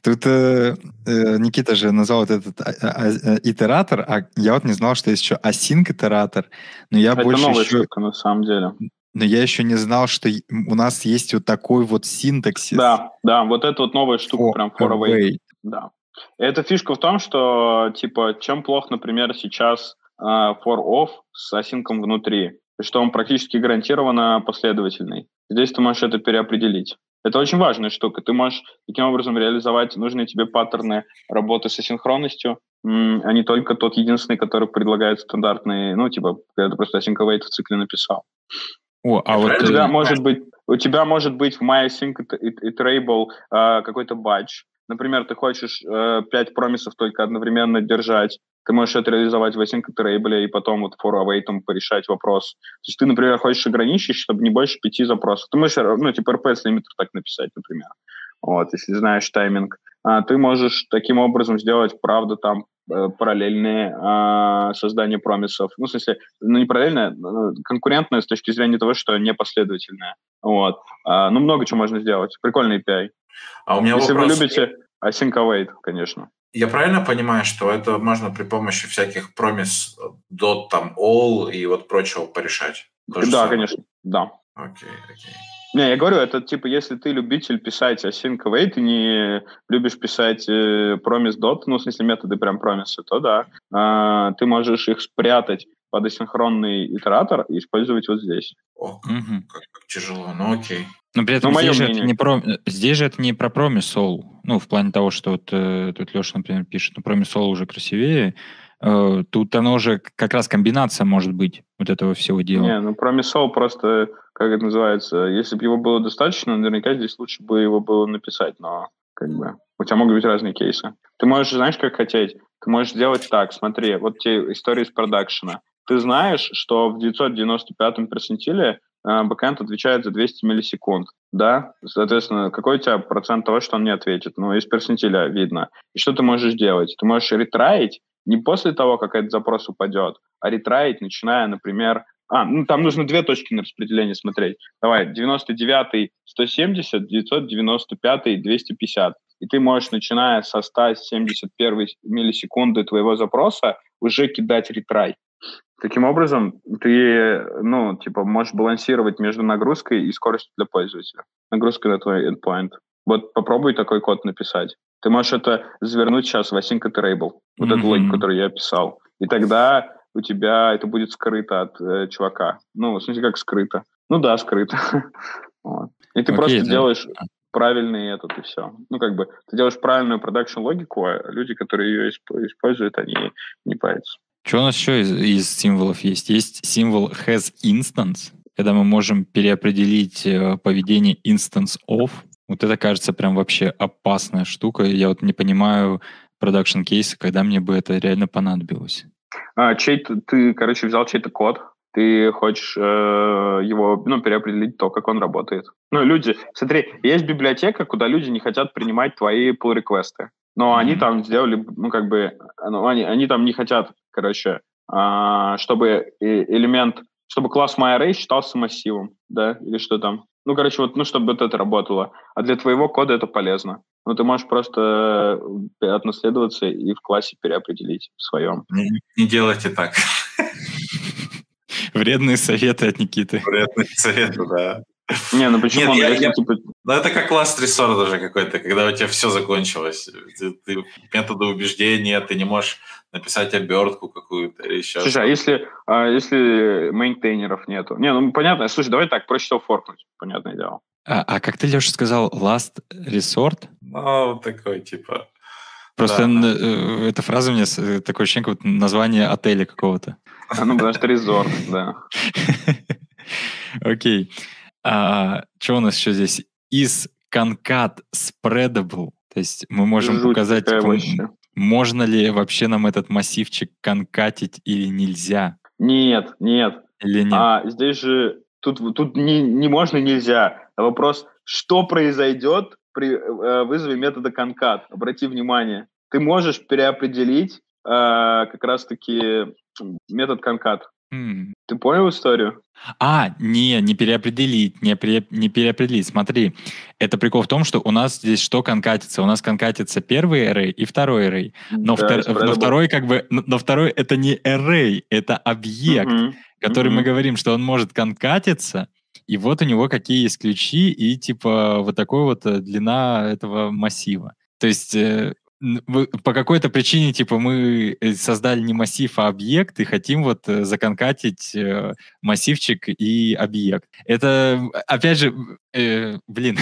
Тут э, э, Никита же назвал вот этот а, а, а, итератор, а я вот не знал, что есть еще async итератор. Но я Это больше новая еще... штука, на самом деле. Но я еще не знал, что у нас есть вот такой вот синтаксис. Да, да, вот это вот новая штука, for прям for await. await. Да. Эта фишка в том, что, типа, чем плох, например, сейчас э, for off с асинком внутри, что он практически гарантированно последовательный. Здесь ты можешь это переопределить. Это очень важная штука. Ты можешь таким образом реализовать нужные тебе паттерны работы с асинхронностью, а не только тот единственный, который предлагает стандартный, ну, типа, когда ты просто async в цикле написал. О, а вот у тебя может быть у тебя может быть в MyAsync iterable э, какой-то батч. Например, ты хочешь э, 5 промисов только одновременно держать, ты можешь это реализовать в async iterable и потом вот for await порешать вопрос. То есть ты, например, хочешь ограничить, чтобы не больше пяти запросов. Ты можешь, ну, типа RPS лимитер так написать, например. Вот, если знаешь тайминг. А, ты можешь таким образом сделать, правда, там э, параллельные э, создание промисов. Ну, в смысле, ну, не параллельное, ну, конкурентное с точки зрения того, что непоследовательное. Вот. А, ну, много чего можно сделать. Прикольный API. А у меня Если вопрос... вы любите async await, конечно. Я правильно понимаю, что это можно при помощи всяких промис dot там all и вот прочего порешать? да, самое? конечно, да. Окей, окей. Не, я говорю, это типа, если ты любитель писать async await, ты не любишь писать э, promise dot, ну, в смысле, методы прям промисы, то да, э, ты можешь их спрятать под асинхронный итератор и использовать вот здесь. О, как, угу. как, как тяжело, ну окей. Но при этом ну, здесь, же это не про, здесь же это не про промисол. Ну, в плане того, что вот, э, тут Леша, например, пишет, ну, промисол уже красивее. Э, тут оно уже как раз комбинация может быть вот этого всего дела. Не, ну промисол просто, как это называется, если бы его было достаточно, наверняка здесь лучше бы его было написать, но как бы у тебя могут быть разные кейсы. Ты можешь, знаешь, как хотеть? Ты можешь сделать так, смотри, вот те истории из продакшена. Ты знаешь, что в 995-м персентиле бэкэнд отвечает за 200 миллисекунд, да? Соответственно, какой у тебя процент того, что он не ответит? Ну, из персентиля видно. И что ты можешь делать? Ты можешь ретраить не после того, как этот запрос упадет, а ретраить, начиная, например, а, ну, там нужно две точки на распределение смотреть. Давай, 99 170, 995 250. И ты можешь, начиная со 171 миллисекунды твоего запроса, уже кидать ретрай. Таким образом, ты, ну, типа, можешь балансировать между нагрузкой и скоростью для пользователя. Нагрузка на твой endpoint. Вот попробуй такой код написать. Ты можешь это завернуть сейчас в async iterable, вот mm-hmm. эту логику, которую я описал. И тогда у тебя это будет скрыто от э, чувака. Ну, в смысле, как скрыто? Ну да, скрыто. [LAUGHS] вот. И ты okay, просто да. делаешь правильный этот, и все. Ну, как бы, ты делаешь правильную продакшн-логику, а люди, которые ее используют, они не парятся. Что у нас еще из, из символов есть? Есть символ has instance, когда мы можем переопределить э, поведение instance of. Вот это кажется прям вообще опасная штука. Я вот не понимаю продакшн кейса, когда мне бы это реально понадобилось. А, чей ты, короче, взял чей-то код, ты хочешь э, его, ну, переопределить то, как он работает. Ну, люди, смотри, есть библиотека, куда люди не хотят принимать твои pull реквесты но mm-hmm. они там сделали, ну, как бы, ну, они, они там не хотят, короче, а, чтобы элемент, чтобы класс MyArray считался массивом, да, или что там. Ну, короче, вот, ну, чтобы вот это работало. А для твоего кода это полезно. Ну, ты можешь просто э, отнаследоваться и в классе переопределить в своем. Не, не делайте так. Вредные советы от Никиты. Вредные советы, да. Не, ну почему? Нет, я, я, типа... Ну это как last resort даже какой-то, когда у тебя все закончилось. Ты, ты методы убеждения, ты не можешь написать обертку какую-то или еще Слушай, а если, а если мейнтейнеров нету? Не, ну понятно. Слушай, давай так, проще всего форкнуть, понятное дело. А, а как ты, Леша, сказал last resort? Ну, такой, типа... Просто да. Э, эта фраза мне э, такое ощущение, как название отеля какого-то. Ну, потому что резорт, да. [LAUGHS] Окей. А, что у нас еще здесь? Is concat spreadable? То есть мы можем Жуть показать, типа, можно ли вообще нам этот массивчик конкатить или нельзя? Нет, нет. Или нет? А здесь же тут, тут не, не можно, нельзя. А вопрос, что произойдет при э, вызове метода конкат? Обрати внимание. Ты можешь переопределить э, как раз-таки метод конкат. Ты понял историю? А, не, не переопределить, не, пере, не переопределить. Смотри, это прикол в том, что у нас здесь что конкатится? У нас конкатится первый array и второй array. Но, да, втор, но второй как бы, но второй это не array, это объект, mm-hmm. который mm-hmm. мы говорим, что он может конкатиться, и вот у него какие есть ключи и типа вот такой вот э, длина этого массива. То есть э, по какой-то причине, типа, мы э, создали не массив, а объект, и хотим вот э, законкатить э, массивчик и объект. Это, опять же, э, блин,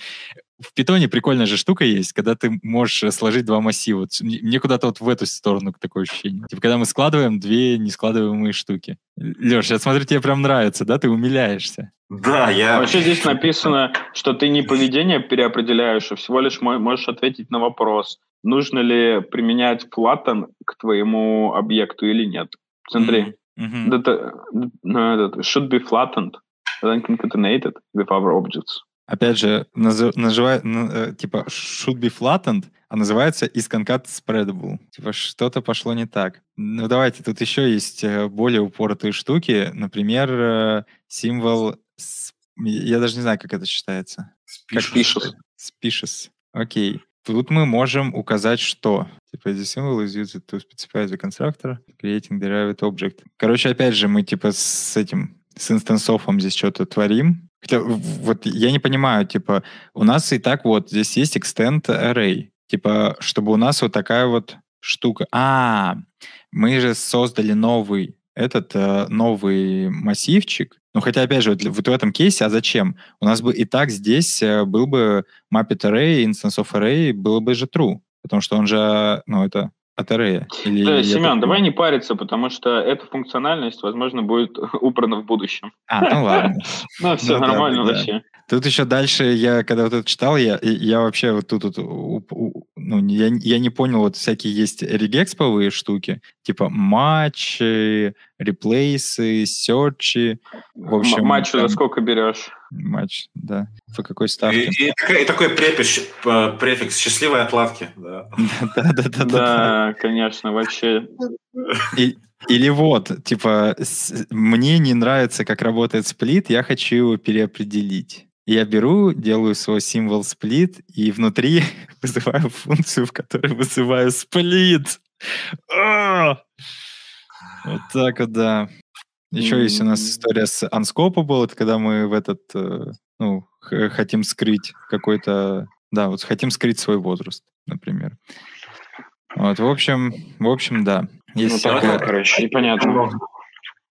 [LAUGHS] в питоне прикольная же штука есть, когда ты можешь сложить два массива. Мне куда-то вот в эту сторону такое ощущение. Типа, когда мы складываем две нескладываемые штуки. Леш, я смотрю, тебе прям нравится, да? Ты умиляешься. Да, я... Вообще здесь написано, что ты не поведение переопределяешь, а всего лишь можешь ответить на вопрос нужно ли применять flatten к твоему объекту или нет. Смотри, mm-hmm. should be flattened, then concatenated with other objects. Опять же, наз, наживай, э, типа should be flattened, а называется is concat spreadable. Типа что-то пошло не так. Ну давайте, тут еще есть э, более упоротые штуки. Например, э, символ... Я даже не знаю, как это читается. Species. Species. Окей. Тут мы можем указать, что. Типа, the symbol is used to specify the constructor, creating derived object. Короче, опять же, мы типа с этим, с инстансофом здесь что-то творим. Хотя, вот я не понимаю, типа, у нас и так вот здесь есть extend array. Типа, чтобы у нас вот такая вот штука. А, мы же создали новый этот э, новый массивчик. Ну, хотя, опять же, вот, вот в этом кейсе, а зачем? У нас бы и так здесь э, был бы Mapped Array, Instance of Array, было бы же true, потому что он же, ну, это от array. Или да, Семен, так... давай не париться, потому что эта функциональность, возможно, будет [LAUGHS] убрана в будущем. А, ну ладно. [LAUGHS] Ну, все нормально вообще. Тут еще дальше, я когда вот это читал, я, я вообще вот тут, тут ну, я, я не понял, вот всякие есть регексповые штуки, типа матчи, реплейсы, серчи. В общем, матч за сколько берешь? Матч, да. По какой ставке? И, и, и такой префикс, префикс счастливой отладки. [LAUGHS] Да, да, да. Да, да, конечно, вообще. Или вот, типа, мне не нравится, как работает сплит, я хочу его переопределить. Я беру, делаю свой символ сплит, и внутри [LAUGHS] вызываю функцию, в которой вызываю сплит. А! Вот так вот, да. Еще есть у нас история с Unscopable, это когда мы в этот, э, ну, хотим скрыть какой-то, да, вот хотим скрыть свой возраст, например. Вот, в общем, в общем, да. Есть ну, такое, короче, непонятно.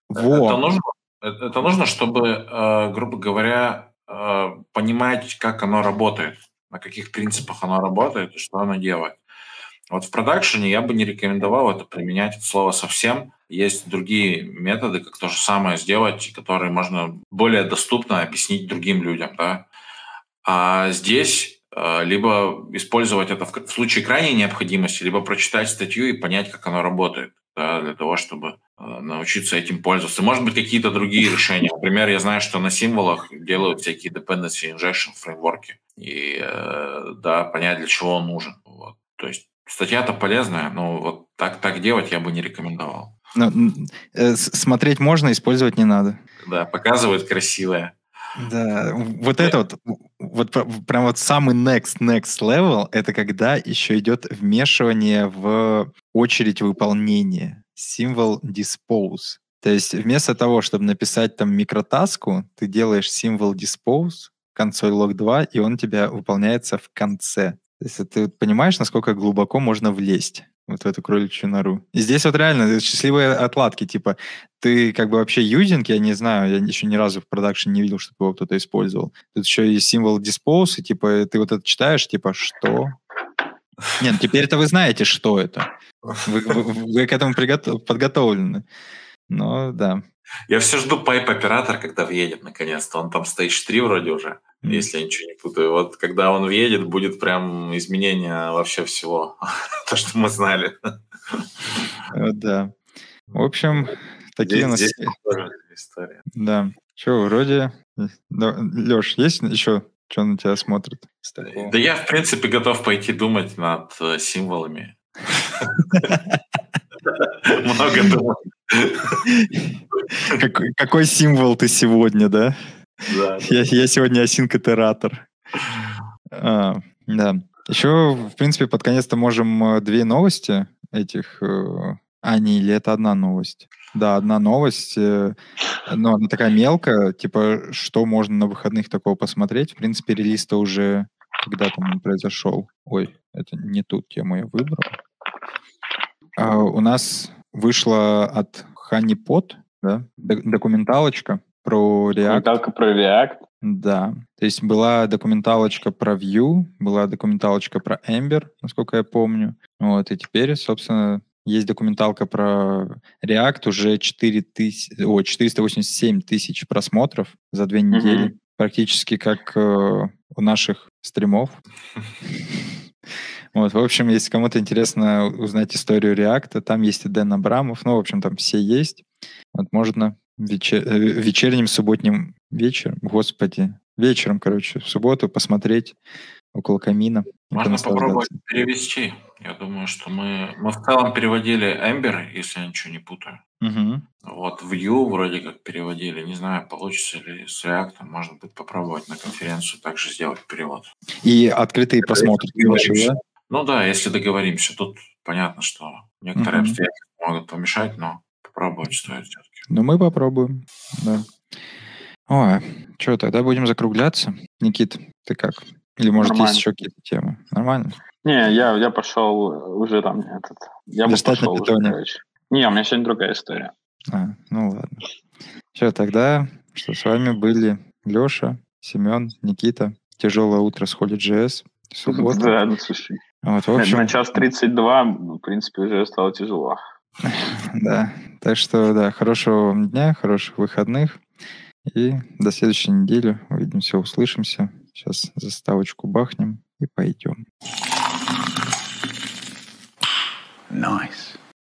Вот. Это нужно, это нужно, чтобы, э, грубо говоря, Э, понимать, как оно работает, на каких принципах оно работает и что оно делает. Вот в продакшене я бы не рекомендовал это применять от слова совсем. Есть другие методы, как то же самое сделать, которые можно более доступно объяснить другим людям. Да? А здесь э, либо использовать это в случае крайней необходимости, либо прочитать статью и понять, как оно работает да, для того, чтобы научиться этим пользоваться. Может быть, какие-то другие решения. Например, я знаю, что на символах делают всякие dependency injection фреймворки. И, э, да, понять, для чего он нужен. Вот. То есть статья-то полезная, но вот так, так делать я бы не рекомендовал. Но, э, смотреть можно, использовать не надо. Да, показывают красивое. Да, вот это вот, вот прям вот самый next, next level, это когда еще идет вмешивание в очередь выполнения. Символ dispose. То есть вместо того, чтобы написать там микротаску, ты делаешь символ dispose, консоль log 2, и он у тебя выполняется в конце. То есть ты понимаешь, насколько глубоко можно влезть вот в эту кроличью нору. И здесь вот реально счастливые отладки, типа, ты как бы вообще юзинг, я не знаю, я еще ни разу в продакшене не видел, чтобы его кто-то использовал. Тут еще есть символ dispose, и типа ты вот это читаешь, типа, что? Нет, теперь это вы знаете, что это. Вы, вы, вы к этому приготов, подготовлены. Но да. Я все жду пайп-оператор, когда въедет наконец-то. Он там Stage 3 вроде уже, mm. если я ничего не путаю. Вот когда он въедет, будет прям изменение вообще всего. [LAUGHS] То, что мы знали. Да. В общем, такие у нас... история. Да. Че, вроде... Леш, есть еще что на тебя смотрит? Да я, в принципе, готов пойти думать над э, символами. Много думать. Какой, какой символ ты сегодня, да? Да. Я, я сегодня осинкотератор. А, да. Еще, в принципе, под конец-то можем э, две новости этих... Э, а, не, или это одна новость? Да, одна новость. Э, но она такая мелкая, типа, что можно на выходных такого посмотреть. В принципе, релиз-то уже когда там он произошел. Ой, это не тут тему я выбрал. А, у нас вышла от Honeypot, да, документалочка про React. Документалка про React. Да. То есть была документалочка про Vue, была документалочка про Ember, насколько я помню. Вот, и теперь, собственно, есть документалка про React, уже 4 тысяч, о, 487 тысяч просмотров за две недели. Mm-hmm. Практически как э, у наших стримов. Вот, в общем, если кому-то интересно узнать историю React, там есть и Дэн Абрамов, ну, в общем, там все есть. Вот можно вечер... Э, вечерним субботним вечером, господи, вечером, короче, в субботу посмотреть около камина. Можно попробовать перевести. Я думаю, что мы, мы в целом переводили Ember, если я ничего не путаю. Угу. Вот Vue вроде как переводили. Не знаю, получится ли с React. Можно будет попробовать на конференцию также сделать перевод. И открытые просмотры. Да? Ну да, если договоримся. Тут понятно, что некоторые угу. обстоятельства могут помешать, но попробовать стоит все-таки. Ну, мы попробуем, да. Ой, что, тогда будем закругляться? Никит, ты как? Или, может, Нормально. есть еще какие-то темы? Нормально? Не, я, я пошел уже там этот... Я Достать пошел на питоне. Уже, Не, у меня сегодня другая история. А, ну ладно. Все, тогда, что с вами были Леша, Семен, Никита. Тяжелое утро с Holy.js. Суббота. Да, ну слушай. Вот, в общем... На час 32, в принципе, уже стало тяжело. [LAUGHS] Да, так что, да, хорошего вам дня, хороших выходных. И до следующей недели. Увидимся, услышимся. Сейчас заставочку бахнем и пойдем. Nice.